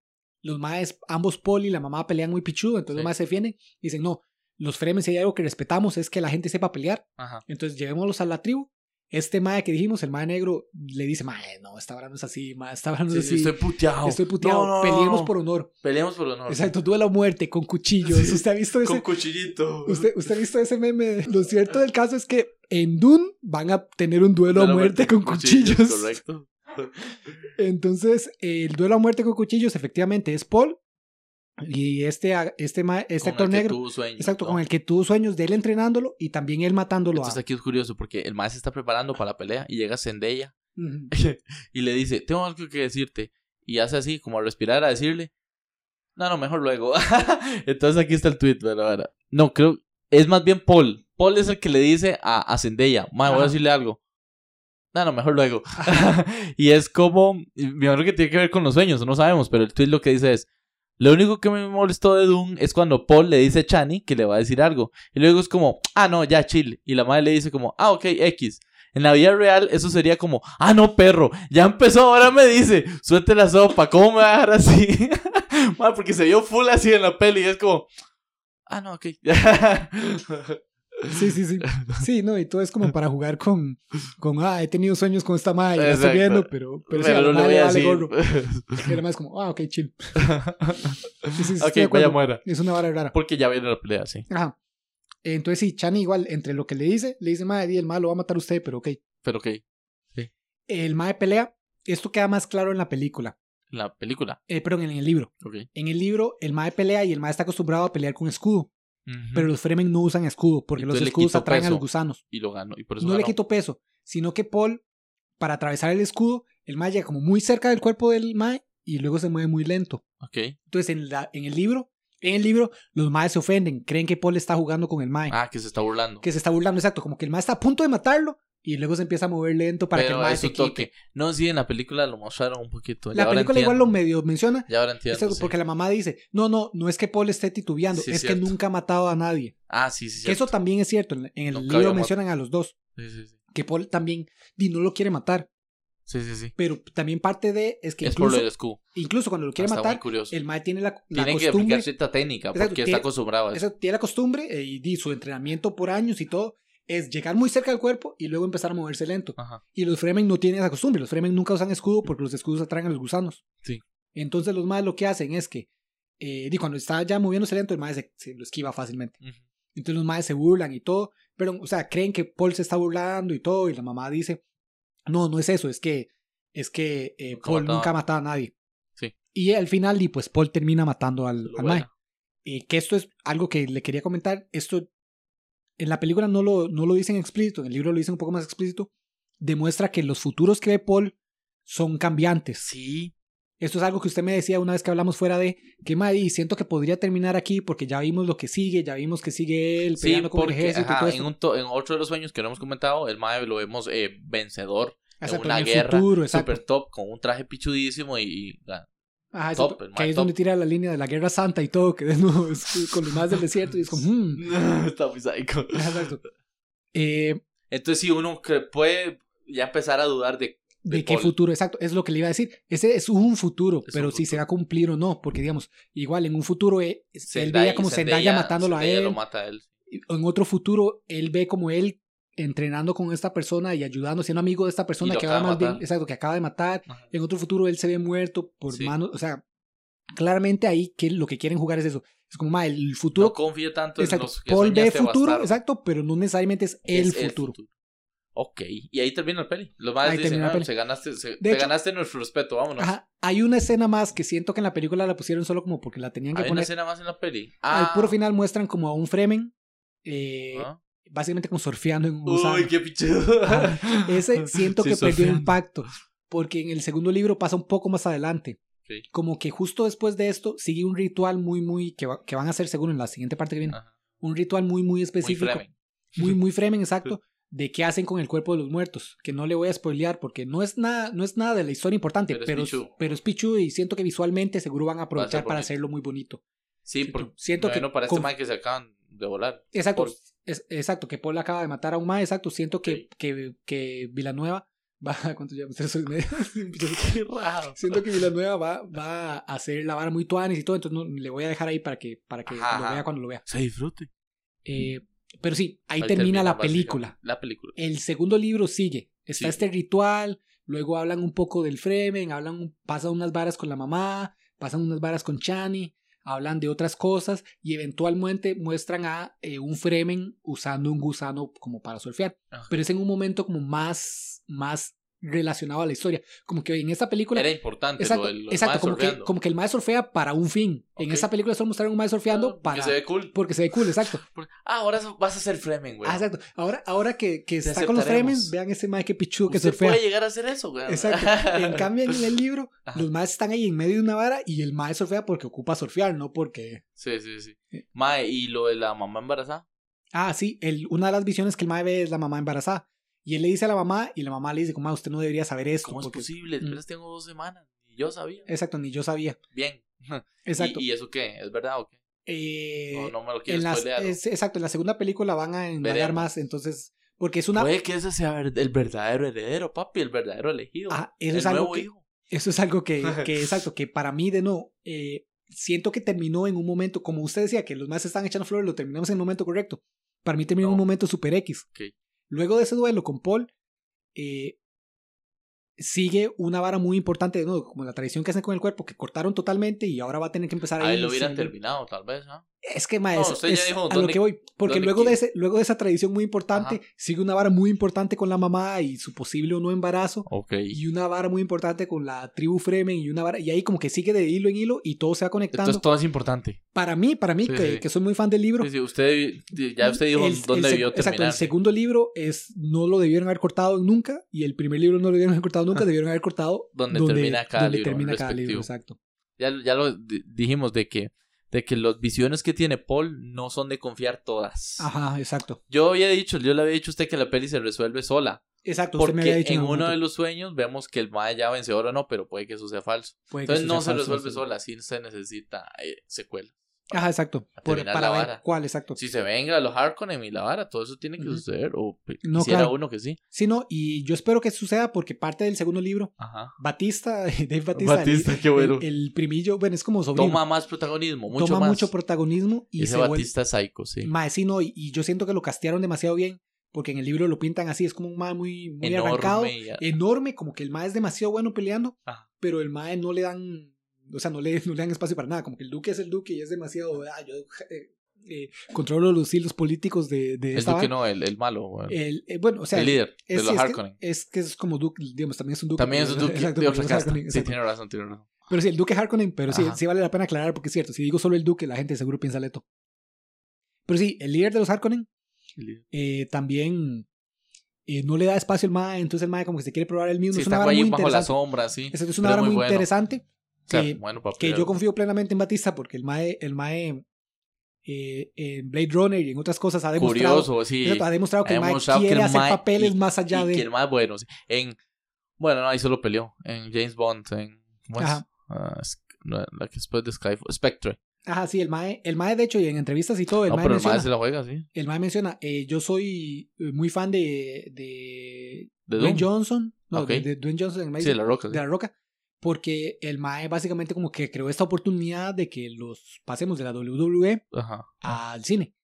Los Maes, ambos Poli y la mamá pelean muy pichudo, entonces Sí. los Maes se defienden. Dicen, no, los Fremen, si hay algo que respetamos es que la gente sepa pelear. Ajá. Entonces llevémoslos a la tribu. Este Mae que dijimos, el Mae negro, le dice, Mae, no, esta hora no es así, Mae, esta hora no es sí, así. estoy puteado. Estoy puteado. No, no, Peleemos no. por honor. Peleemos por honor. Exacto, duelo a muerte con cuchillos. Sí. ¿Usted ha visto ese? Con cuchillito. ¿Usted, ¿Usted ha visto ese meme? Lo cierto del caso es que en Dune van a tener un duelo a muerte con cuchillos. Correcto. Entonces, el duelo a muerte con cuchillos efectivamente es Paul. Y este, este, este Con actor el que negro. sueños, Exacto, ¿no? con el que tuvo sueños de él entrenándolo y también él matándolo Entonces a. aquí es curioso porque el maestro se está preparando para la pelea y llega Zendaya Ujú. y le dice, tengo algo que decirte. Y hace así, como a respirar, a decirle, no, no, mejor luego. Entonces aquí está el tweet. No, creo, es más bien Paul. Paul es el que le dice a, a Zendaya, voy a decirle algo. No, no, mejor luego. y es como, me imagino que tiene que ver con los sueños, no sabemos, pero el tweet lo que dice es, lo único que me molestó de Doom es cuando Paul le dice a Chani que le va a decir algo. Y luego es como, ah, no, ya, chill. Y la madre le dice como, ah, ok, X. En la vida real eso sería como, ah, no, perro, ya empezó, ahora me dice, suelte la sopa, ¿cómo me va a dejar así? Madre, porque se vio full así en la peli y es como, ah, no, ok. Sí, sí, sí. Sí, no, y todo es como para jugar con, con ah, he tenido sueños con esta madre, la estoy viendo, pero, pero, sí, a la no madre voy a vale decir. gorro. Y es como, ah, ok, chill. Sí, sí, sí, ok, vaya muera. Es una vara rara. Porque ya viene la pelea, sí. Ajá. Entonces sí, Chani igual, entre lo que le dice, le dice, madre, el malo va a matar a usted, pero ok. Pero ok, El mae pelea, esto queda más claro en la película, la película. eh, perdón, en el libro. Ok. En el libro, el mae pelea y el mae está acostumbrado a pelear con escudo, Pero los Fremen no usan escudo, porque los Entonces escudos atraen a los gusanos. Y lo ganó. Y por eso No le quito peso, sino que Paul, para atravesar el escudo, el mae llega como muy cerca del cuerpo del mae y luego se mueve muy lento. Ok. Entonces en, la, en el libro, en el libro, los maes se ofenden, creen que Paul está jugando con el mae, Ah, que se está burlando. que se está burlando, exacto, como que el mae está a punto de matarlo y luego se empieza a mover lento para que el es se toque. No, sí, en la película lo mostraron un poquito. La película igual lo medio menciona, Ya ahora entiendo. sí. porque la mamá dice, no, no, no es que Paul esté titubeando, Sí, es que nunca ha matado a nadie. Ah, sí, sí. Que eso también es cierto, en el Nunca libro mencionan a los dos, Sí, sí, sí. que Paul también di, no lo quiere matar, Sí, sí, sí. pero también parte de es que es por lo incluso, escudo. incluso cuando lo quiere Está muy matar, curioso. el mae tiene la, la Tienen que costumbre aplicar cierta técnica porque está acostumbrado a eso. Tiene la costumbre eh, y di, su entrenamiento por años y todo es llegar muy cerca del cuerpo y luego empezar a moverse lento. Ajá. Y los Fremen no tienen esa costumbre. Los Fremen nunca usan escudo porque los escudos atraen a los gusanos. Sí. Entonces los más lo que hacen es que eh, cuando está ya moviéndose lento, el mae se, se lo esquiva fácilmente. Entonces los maes se burlan y todo. Pero, o sea, creen que Paul se está burlando y todo. Y la mamá dice, no, no es eso. Es que, es que eh, Nunca Paul mataba. nunca ha matado a nadie. Sí. Y al final, y pues Paul termina matando al, al mae. Eh, que esto es algo que le quería comentar. Esto en la película no lo, no lo dicen explícito, en el libro lo dicen un poco más explícito. Demuestra que los futuros que ve Paul son cambiantes. Sí. Esto es algo que usted me decía una vez que hablamos fuera de que Maddy, siento que podría terminar aquí porque ya vimos lo que sigue, ya vimos que sigue él Sí, peleando con el ejército y ajá, todo en, un otro de los sueños que no hemos comentado, el Mae lo vemos eh, vencedor Exacto, en una en guerra futuro, super top con un traje pichudísimo y, y, Ajá, top, que ahí es top. donde tira la línea de la guerra santa y todo, que de nuevo es con los más del desierto y es como, hmm. está muy. Ajá, exacto. Eh, Entonces sí, uno que puede ya empezar a dudar de... ¿De de qué Paul. futuro? Exacto, es lo que le iba a decir. Ese es un futuro, Es un pero si se futuro. va a cumplir o no, porque digamos, igual en un futuro eh, él Zendaya- veía como Zendaya, matándolo a Zendaya él, lo mata a él. en otro futuro él ve como él entrenando con esta persona y ayudando, siendo amigo de esta persona que acaba de más bien, exacto, que acaba de matar. Ajá. En otro futuro él se ve muerto por Sí. manos, o sea, claramente ahí que lo que quieren jugar es eso. Es como, ma, el futuro, No confía tanto exacto, en los que Paul ve futuro, bastardo. exacto, pero no necesariamente es el Es futuro. Ok, y ahí termina el peli. Los más dicen, "Ah, peli. se ganaste, se- te hecho- ganaste nuestro respeto, vámonos. Ajá, hay una escena más que siento que en la película la pusieron solo como porque la tenían que Hay una poner. escena más en la peli. Al Ah, puro final muestran como a un Fremen, eh, ah. Básicamente como surfeando en un gusano. Uy, qué pichudo. Ese siento Sí, que perdió surfeando. impacto, porque en el segundo libro pasa un poco más adelante. Sí. Como que justo después de esto sigue un ritual muy, muy, que, va- que van a hacer según en la siguiente parte que viene. Ajá. Un ritual muy, muy Muy específico. Fremen. muy, muy Fremen, exacto, de qué hacen con el cuerpo de los muertos, que no le voy a spoilear porque no es nada, no es nada de la historia importante, Pero es pero, pichudo. pero es pichudo y siento que visualmente seguro van a aprovechar para bonito. hacerlo muy bonito. Sí, Siento- porque siento que bueno, para con- este man que se acaban de volar. Exacto, Paul. Es- exacto, que Paul acaba de matar a un mae, exacto, siento que, Sí. que, que Villanueva va, ¿cuánto llevamos? Tres y media. Qué raro. siento que Villanueva va, va a hacer la vara muy tuanes y todo, entonces no, le voy a dejar ahí para que, para que Ajá, lo vea cuando lo vea. Se disfrute. Eh, pero sí, ahí, termina, la película. La película. El segundo libro sigue. Está Sí. este ritual, luego hablan un poco del Fremen, hablan, pasan unas varas con la mamá, pasan unas varas con Chani, hablan de otras cosas y eventualmente muestran a eh, un Fremen usando un gusano como para surfear. Ajá. Pero es en un momento como más, más relacionado a la historia. Como que en esta película... Era importante Exacto, lo del lo exacto como, que, como que el maestro surfea para un fin. En esta película solo mostraron un maestro surfeando Ah, para... Que se ve cool. Porque se ve cool, exacto. Porque- Ah, ahora vas a ser Fremen, güey. Ah, exacto. Ahora, ahora que, que está con los. Fremen, vean ese mae que pichudo que surfea. puede llegar a hacer eso, güey. Exacto. En cambio, en el libro, Ajá. los maes están ahí en medio de una vara y el mae surfea porque ocupa surfear, no porque. Sí, sí, sí. Eh. Mae, ¿y lo de la mamá embarazada? Ah, sí, el, una de las visiones que el mae ve es la mamá embarazada. Y él le dice a la mamá y la mamá le dice, mamá, usted no debería saber esto. ¿Cómo es posible? Mm. Apenas tengo dos semanas. Y yo sabía. Exacto, ni yo sabía. Bien. Exacto. ¿Y, y eso qué? ¿Es verdad o qué? Eh, No, no me lo en quiero las- spoilear. es- exacto, en la segunda película van a indagar más, entonces, porque es una... Puede que ese sea el verdadero heredero, papi, el verdadero elegido. Ah, eso el es algo nuevo que- hijo. Eso es algo que, que exacto, que para mí de no, eh, siento que terminó en un momento, como usted decía, que los más están echando flores, lo terminamos en el momento correcto. Para mí terminó en un momento super X. Ok. Luego de ese duelo con Paul, eh, sigue una vara muy importante, de nuevo, como la tradición que hacen con el cuerpo, que cortaron totalmente y ahora va a tener que empezar a Ahí lo hubieran terminado, tal vez, ¿ah? Es que, ma, No, es- dijo a lo que voy. Porque luego de, ese, luego de esa tradición muy importante, Ajá. sigue una vara muy importante con la mamá y su posible o no embarazo. Y una vara muy importante con la tribu Fremen y una vara. Y ahí como que sigue de hilo en hilo y todo se va conectando. Entonces todo es importante. para mí, para mí, Sí, que, sí. que soy muy fan del libro. Sí, sí, usted, ya usted dijo el- dónde el debió Exacto, terminar. el segundo libro es no lo debieron haber cortado nunca y el primer libro no lo debieron haber cortado nunca, debieron haber cortado Donde termina cada donde libro, termina cada libro, exacto. Ya, ya lo di- dijimos de que, de que las visiones que tiene Paul no son de confiar todas. Ajá, exacto. Yo había dicho, yo le había dicho a usted que la peli se resuelve sola. Exacto, usted me Porque había dicho en uno de los sueños vemos que el Mae ya vencedor o no, pero puede que eso sea falso. Puede Entonces no sea se falso, resuelve sí. sola, sí se necesita eh, secuela. Ajá, exacto. Por- para la ver cuál, exacto. Si se venga los Harkonnen y la vara, todo eso tiene que suceder. O No, quisiera claro. uno que sí. Sí, no, y yo espero que suceda porque parte del segundo libro, Ajá. Batista, Dave Batista, Batista, el, qué bueno. el, el primillo, bueno, es como sobrino. Toma más protagonismo, mucho toma más. mucho protagonismo y Ese se vuelve Batista es psycho, sí. Mae, sí, no, y, y yo siento que lo castearon demasiado bien, porque en el libro lo pintan así, es como un mae muy, muy Enorme arrancado, enorme, como que el mae es demasiado bueno peleando, Ajá. pero el mae no le dan, o sea, no le, no le dan espacio para nada, como que el duque es el duque y es demasiado, ah, yo eh, eh, controlo los hilos políticos de, de El esta Duque no, el, el malo. bueno. El, eh, bueno, o sea, el líder es, de los es que- Harkonnen. es que es como duque, digamos, también es un duque. También es un Duque exacto, de otra. Harkonnen, Sí, tiene razón, tiene razón. Pero sí, el duque Harkonnen, pero sí, Ajá. sí vale la pena aclarar porque es cierto, si digo solo el duque, la gente seguro piensa Leto. Pero sí, el líder de los Harkonnen eh, también eh, no le da espacio al MAE, entonces el MAE como que se quiere probar el mismo. Sí, es una está ahí muy bajo la interesante. sombra, sí. Es, es una vara muy, bueno. interesante sea, que, bueno, que yo confío plenamente en Batista porque el MAE, el MAE eh, en Blade Runner y en otras cosas ha demostrado, Curioso, sí. exacto, ha demostrado que Ha el MAE demostrado que quiere el hacer mae- papeles y- más allá y de... que el más bueno. En, bueno, no, ahí solo peleó. En James Bond, en. ¿Cómo es? No, la que después de Skyfall. Spectre. Ajá, sí, el MAE, el MAE de hecho y en entrevistas y todo, el no, MAE pero el menciona, más se la juega, sí. el MAE menciona, eh, yo soy eh, muy fan de, de De Dwayne. Johnson, no, Ok. de, de Dwayne Johnson, el MAE Sí, de la roca. sí. de la roca porque el MAE básicamente como que creó esta oportunidad de que los pasemos de la WWE Ajá. al cine.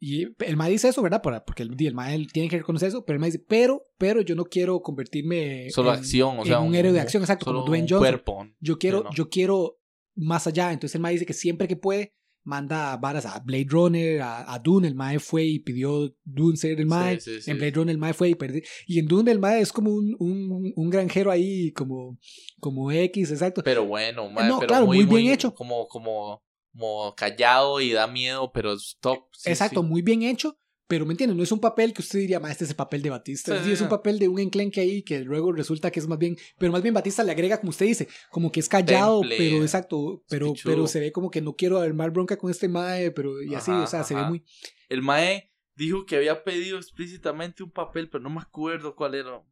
Y el MAE dice eso, ¿verdad? Para- porque el, el MAE tiene que reconocer eso, pero el MAE dice, pero, pero yo no quiero convertirme Solo en, acción, o sea. en un héroe de acción, exacto, solo como Dwayne un Johnson. cuerpo. Yo quiero, no. yo quiero más allá. Entonces el MAE dice que siempre que puede manda varas a Blade Runner, a, a Dune. El MAE fue y pidió Dune ser el MAE. Sí, sí, sí. En Blade Runner el Mae fue y perdió. Y en Dune el Mae es como un, un, un granjero ahí, como, como X, exacto. Pero bueno, mae, No, pero claro, muy, muy bien muy hecho. Como, como, como callado y da miedo, pero es top. exacto, muy bien hecho. Pero me entiendes, no es un papel que usted diría, ma, este es el papel de Batista. Sí, Sí, es un papel de un enclenque ahí que luego resulta que es más bien. Pero más bien Batista le agrega, como usted dice, como que es callado, Temple. pero exacto. Pero, pero se ve como que no quiero armar bronca con este Mae, pero y así, Ajá, o sea, se ve muy. El Mae dijo que había pedido explícitamente un papel, pero no me acuerdo cuál era.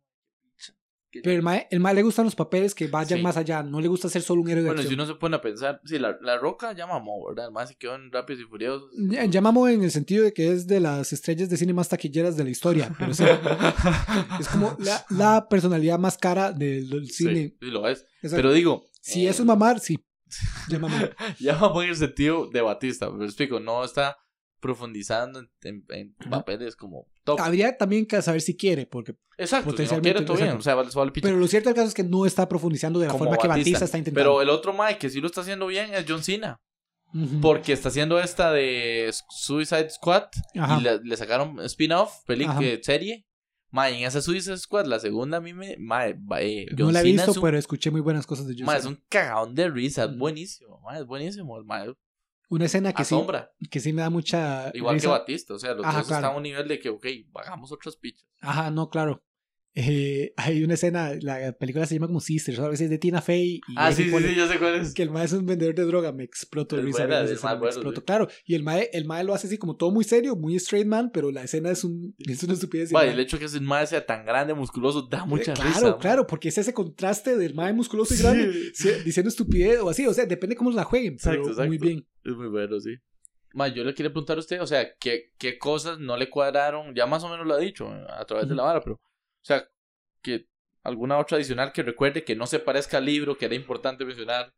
Pero el Mae, el mae le gustan los papeles que vayan Sí. más allá. No le gusta ser solo un héroe de Bueno, si uno se pone a pensar, sí, la, la roca ya mamó, ¿verdad? El Mae se quedó en Rápidos y Furiosos. Ya- Llamamos en el sentido de que es de las estrellas de cine más taquilleras de la historia, pero sí, es como la, la personalidad más cara del, cine. sí, lo es. Exacto. Pero digo. si eh, eso es mamar, sí. Ya mamó. Ya mamó en el sentido de Batista, me explico, no está profundizando en, en- en Ajá. papeles como top. Habría también que saber si quiere, porque Exacto, si no potencialmente, quiere todo bien, o sea, vale, vale pero lo cierto del caso es que no está profundizando de la Como forma que Batista está intentando. Pero el otro Mike que sí lo está haciendo bien es John Cena. Porque está haciendo esta de Suicide Squad. Ajá. Y le, le sacaron spin-off, película, serie. Ma, y en esa Suicide Squad, la segunda a mí me. Ma, va, eh, no la he Cena visto, un, pero escuché muy buenas cosas de John ma, es un cagadón de risa, es buenísimo. Ma, es buenísimo. Ma, Una escena que sí, que sí me da mucha Igual risa. que Batista. O sea, los Ajá, dos claro. están a un nivel de que, ok, hagamos otras pichas. Ajá, no, claro. Eh, hay una escena, la película se llama como Sisters, o algo así, es de Tina Fey. Y Ah, sí, sí, sí, yo sé cuál es. Que el mae es un vendedor de droga, me exploto de Es risa. Claro, y el mae, el mae lo hace así como todo muy serio, muy straight man, pero la escena es, un, es una estupidez. el el hecho que ese mae sea tan grande, musculoso, da mucha claro, risa. ma. claro, porque es ese contraste del mae musculoso y grande Sí. sí, diciendo estupidez o así, o sea, depende cómo la jueguen, pero Exacto, exacto. muy bien. Es muy bueno, sí. Ma, yo le quería preguntar a usted, o sea, ¿qué, qué cosas no le cuadraron? Ya más o menos lo ha dicho eh, a través de la vara, pero, sea, que alguna otra adicional que recuerde que no se parezca al libro, que era importante mencionar,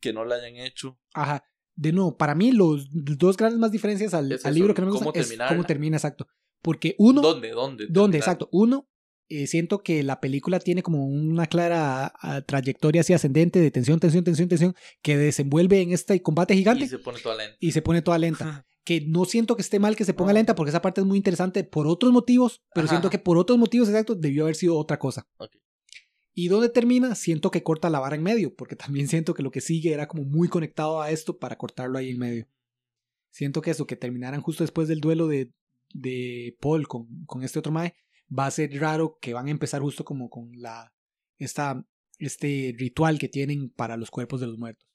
que no la hayan hecho. Ajá. De nuevo, para mí los dos grandes más diferencias al, Es al libro que no me cómo gusta es terminarla. cómo termina, exacto. Porque uno, ¿Dónde? ¿Dónde? ¿Dónde? terminar? Exacto. Uno, eh, siento que la película tiene como una clara ah, trayectoria así ascendente de tensión, tensión, tensión, tensión, que desenvuelve en este combate gigante Y se pone toda lenta. y se pone toda lenta. Que no siento que esté mal que se ponga No. lenta porque esa parte es muy interesante por otros motivos, pero Ajá. siento que por otros motivos exactos debió haber sido otra cosa. Y donde termina, siento que corta la vara en medio, porque también siento que lo que sigue era como muy conectado a esto para cortarlo ahí en medio. Siento que eso, que terminaran justo después del duelo de, de Paul con, con este otro Mae, va a ser raro que van a empezar justo como con la esta, este ritual que tienen para los cuerpos de los muertos.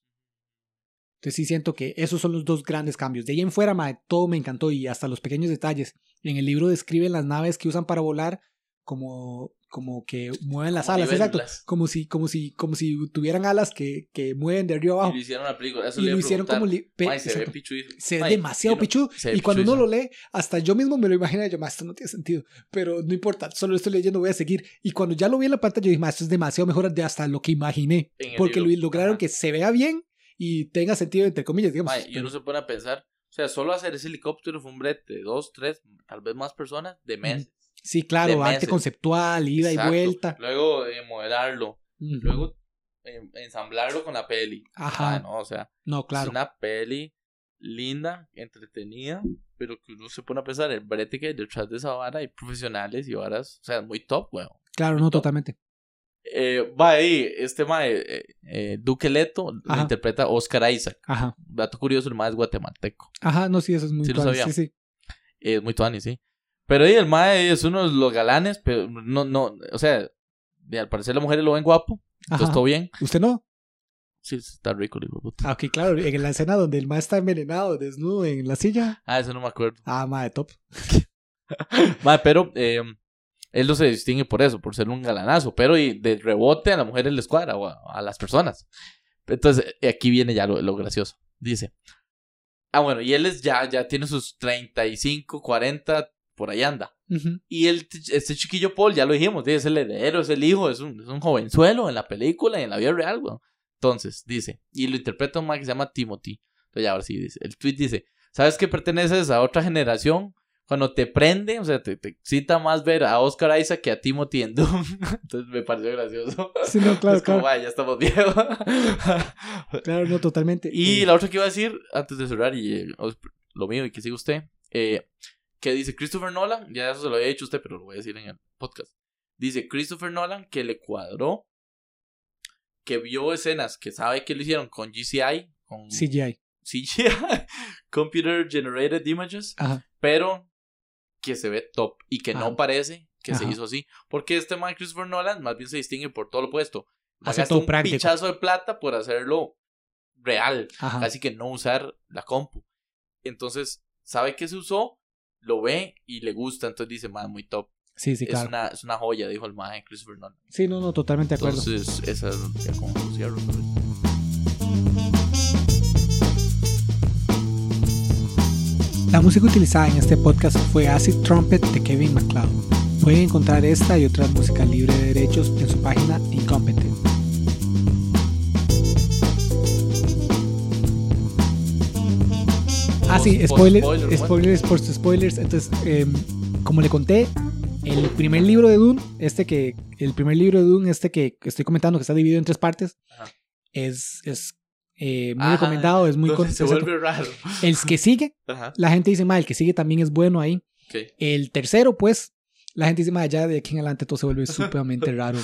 Entonces sí siento que esos son los dos grandes cambios. De ahí en fuera, mae, todo me encantó y hasta los pequeños detalles. En el libro describen las naves que usan para volar como, como que mueven las Como alas, exacto. Como si, como si, como si tuvieran alas que, que mueven de arriba Y abajo. lo hicieron la película. Eso Y lo hicieron como li- se ve. Se ve demasiado y no- pichudo. se ve Y cuando uno pichudísimo. lo lee, hasta yo mismo me lo imaginé. Yo, más esto no tiene sentido. Pero no importa, solo lo estoy leyendo, voy a seguir. Y cuando ya lo vi en la pantalla, yo dije, "Ma, esto es demasiado mejor de hasta lo que imaginé. Porque libro. lograron Ajá. que se vea bien y tenga sentido, entre comillas, digamos. Y uno se pone a pensar, o sea, solo hacer ese helicóptero fue un brete de dos, tres, tal vez más personas de meses. Sí, claro, arte meses. conceptual, ida Exacto. y vuelta. Luego eh, modelarlo, luego eh, ensamblarlo con la peli. Ajá. Ah, no, o sea, No, claro. es una peli linda, entretenida, pero que uno se pone a pensar el brete que hay detrás de esa vara hay profesionales y varas, o sea, muy top, weón. Claro, no, totalmente. Eh, va ahí, este mae, eh, eh, Duque Leto, lo interpreta Oscar Isaac. Ajá. Dato curioso, el mae es guatemalteco. Ajá, no, sí, eso es muy Sí lo claro. sabía. Sí, sí. Es muy tuani, sí. Pero ahí el mae es uno de los galanes, pero no, no, o sea, al parecer las mujeres lo ven guapo, entonces Ajá. todo bien. ¿Usted no? Sí, está rico, puta. Ah, ok, claro. En la escena donde el maestro está envenenado, desnudo en la silla. Ah, eso no me acuerdo. Ah, madre, top. Mae, pero eh, él no se distingue por eso, por ser un galanazo, pero y de rebote a las mujeres les cuadra o a, a las personas. Entonces, aquí viene ya lo, lo gracioso. Dice, ah, bueno, y él es ya, ya tiene sus 35, 40, por ahí anda. Ujú. Y el, este chiquillo Paul, ya lo dijimos, es el heredero, es el hijo, es un, es un jovenzuelo en la película y en la vida real, weón. Entonces, dice, y lo interpreta un man que se llama Timothy. Entonces, ya ahora sí, dice, el tweet dice, ¿sabes que perteneces a otra generación? Cuando te prende, o sea, te, te excita más ver a Oscar Isaac que a Timothy en Doom. Entonces me pareció gracioso. Sí, no, claro, es como, claro. "Ay, ya estamos viejos. Claro, no, totalmente. Y Eh, la otra que iba a decir, antes de cerrar, y eh, lo mío y que siga usted, eh, que dice Christopher Nolan, ya eso se lo había dicho usted, pero lo voy a decir en el podcast. Dice Christopher Nolan que le cuadró, que vio escenas que sabe que lo hicieron con GCI, con CGI. CGI, Computer Generated Images, Ajá. pero que se ve top y que no parece que se hizo así. Porque este man Christopher Nolan más bien se distingue por todo lo opuesto. Hace todo un práctico. pichazo de plata por hacerlo real casi que no usar la compu. Entonces, sabe que se usó, lo ve y le gusta, entonces dice, man, muy top. Sí, sí, es, claro. una, es una joya, dijo el man Christopher Nolan. Sí, no, no, totalmente de acuerdo. Entonces, esa es como cierro, La música utilizada en este podcast fue Acid Trumpet de Kevin MacLeod. Pueden encontrar esta y otras músicas libre de derechos en su página Incompetent. Ah, sí, spoilers, spoiler, spoilers, post spoilers. Entonces, em, como le conté, el primer libro de Dune, este que, el primer libro de Dune, este que estoy comentando, que está dividido en tres partes, Ajá. es, es eh, muy recomendado, es muy... Se vuelve raro. El que sigue, Ajá, la gente dice, ma, el que sigue también es bueno ahí. El tercero, pues, la gente dice, mae, ya de aquí en adelante todo se vuelve supremamente raro.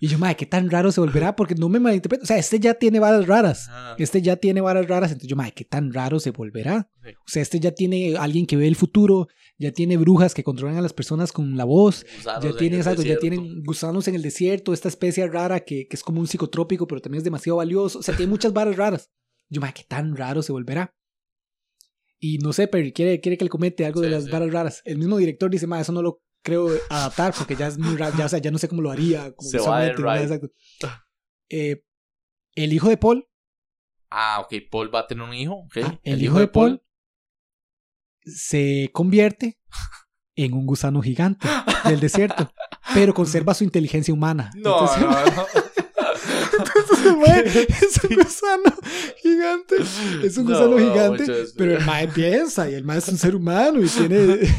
Y yo, mae, ¿qué tan raro se volverá? Porque no me malinterpreto. O sea, este ya tiene varas raras. Este ya tiene varas raras. Entonces yo, mae, ¿qué tan raro se volverá? O sea, este ya tiene alguien que ve el futuro. Ya tiene brujas que controlan a las personas con la voz. Gusanos Ya en tiene, exacto, ya tienen gusanos en el desierto. Esta especie rara que, que es como un psicotrópico, pero también es demasiado valioso. O sea, tiene muchas varas raras. Yo, mae, ¿qué tan raro se volverá? Y no sé, Perry, quiere, quiere que le comente algo de las sí. varas raras. El mismo director dice, mae, eso no lo creo adaptar porque ya es muy raro, ya, o sea, ya no sé cómo lo haría. Como Se va ride. Exacto. Eh, el hijo de Paul, Ah, ok. Paul va a tener un hijo. ok. ah, el, hijo de Paul, se convierte en un gusano gigante del desierto, pero conserva su inteligencia humana. No, Entonces, no, no. entonces el mae es un gusano gigante, es un No, gusano gigante, pero el mae piensa y el mae es un ser humano y tiene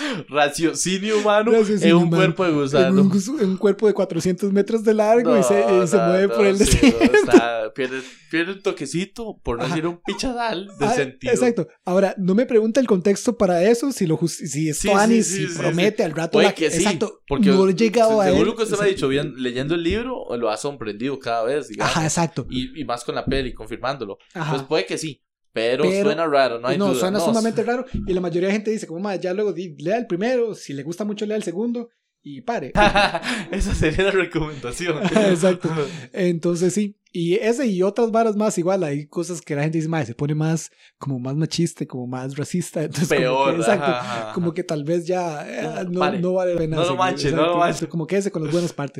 Raciocinio humano Raciocinio en un humano. cuerpo de gusano. en un cuerpo de 400 metros de largo y se, y se mueve no, por el sí, está- pierde, pierde un toquecito, por no Ajá. decir un pichadal de Ah, sentido. Exacto. Ahora, no me pregunta el contexto para eso, si lo si es Sí, si promete al rato Puede la que sí, Exacto. porque no he llegado a él. seguro que usted me ha dicho, bien, leyendo el libro, lo ha sorprendido cada vez, digamos. Ajá, exacto. y, y más con la peli, confirmándolo. Ajá. Pues puede que sí, pero, Pero- suena raro, no hay no, duda. suena no, sumamente raro. Y la mayoría de gente dice, como, "Ma, ya luego lea el primero, si le gusta mucho, lea el segundo y pare. Esa sería la recomendación. Exacto. Entonces sí. Y ese y otras varas más, igual, hay cosas que la gente dice, "Ma, se pone más, como más machista, como más racista. Entonces, como Peor. que, exacto. ajá, ajá. Como que tal vez ya eh, no, vale la pena. No lo seguir, manche, no lo exacto. manche. Como que ese con las buenas partes.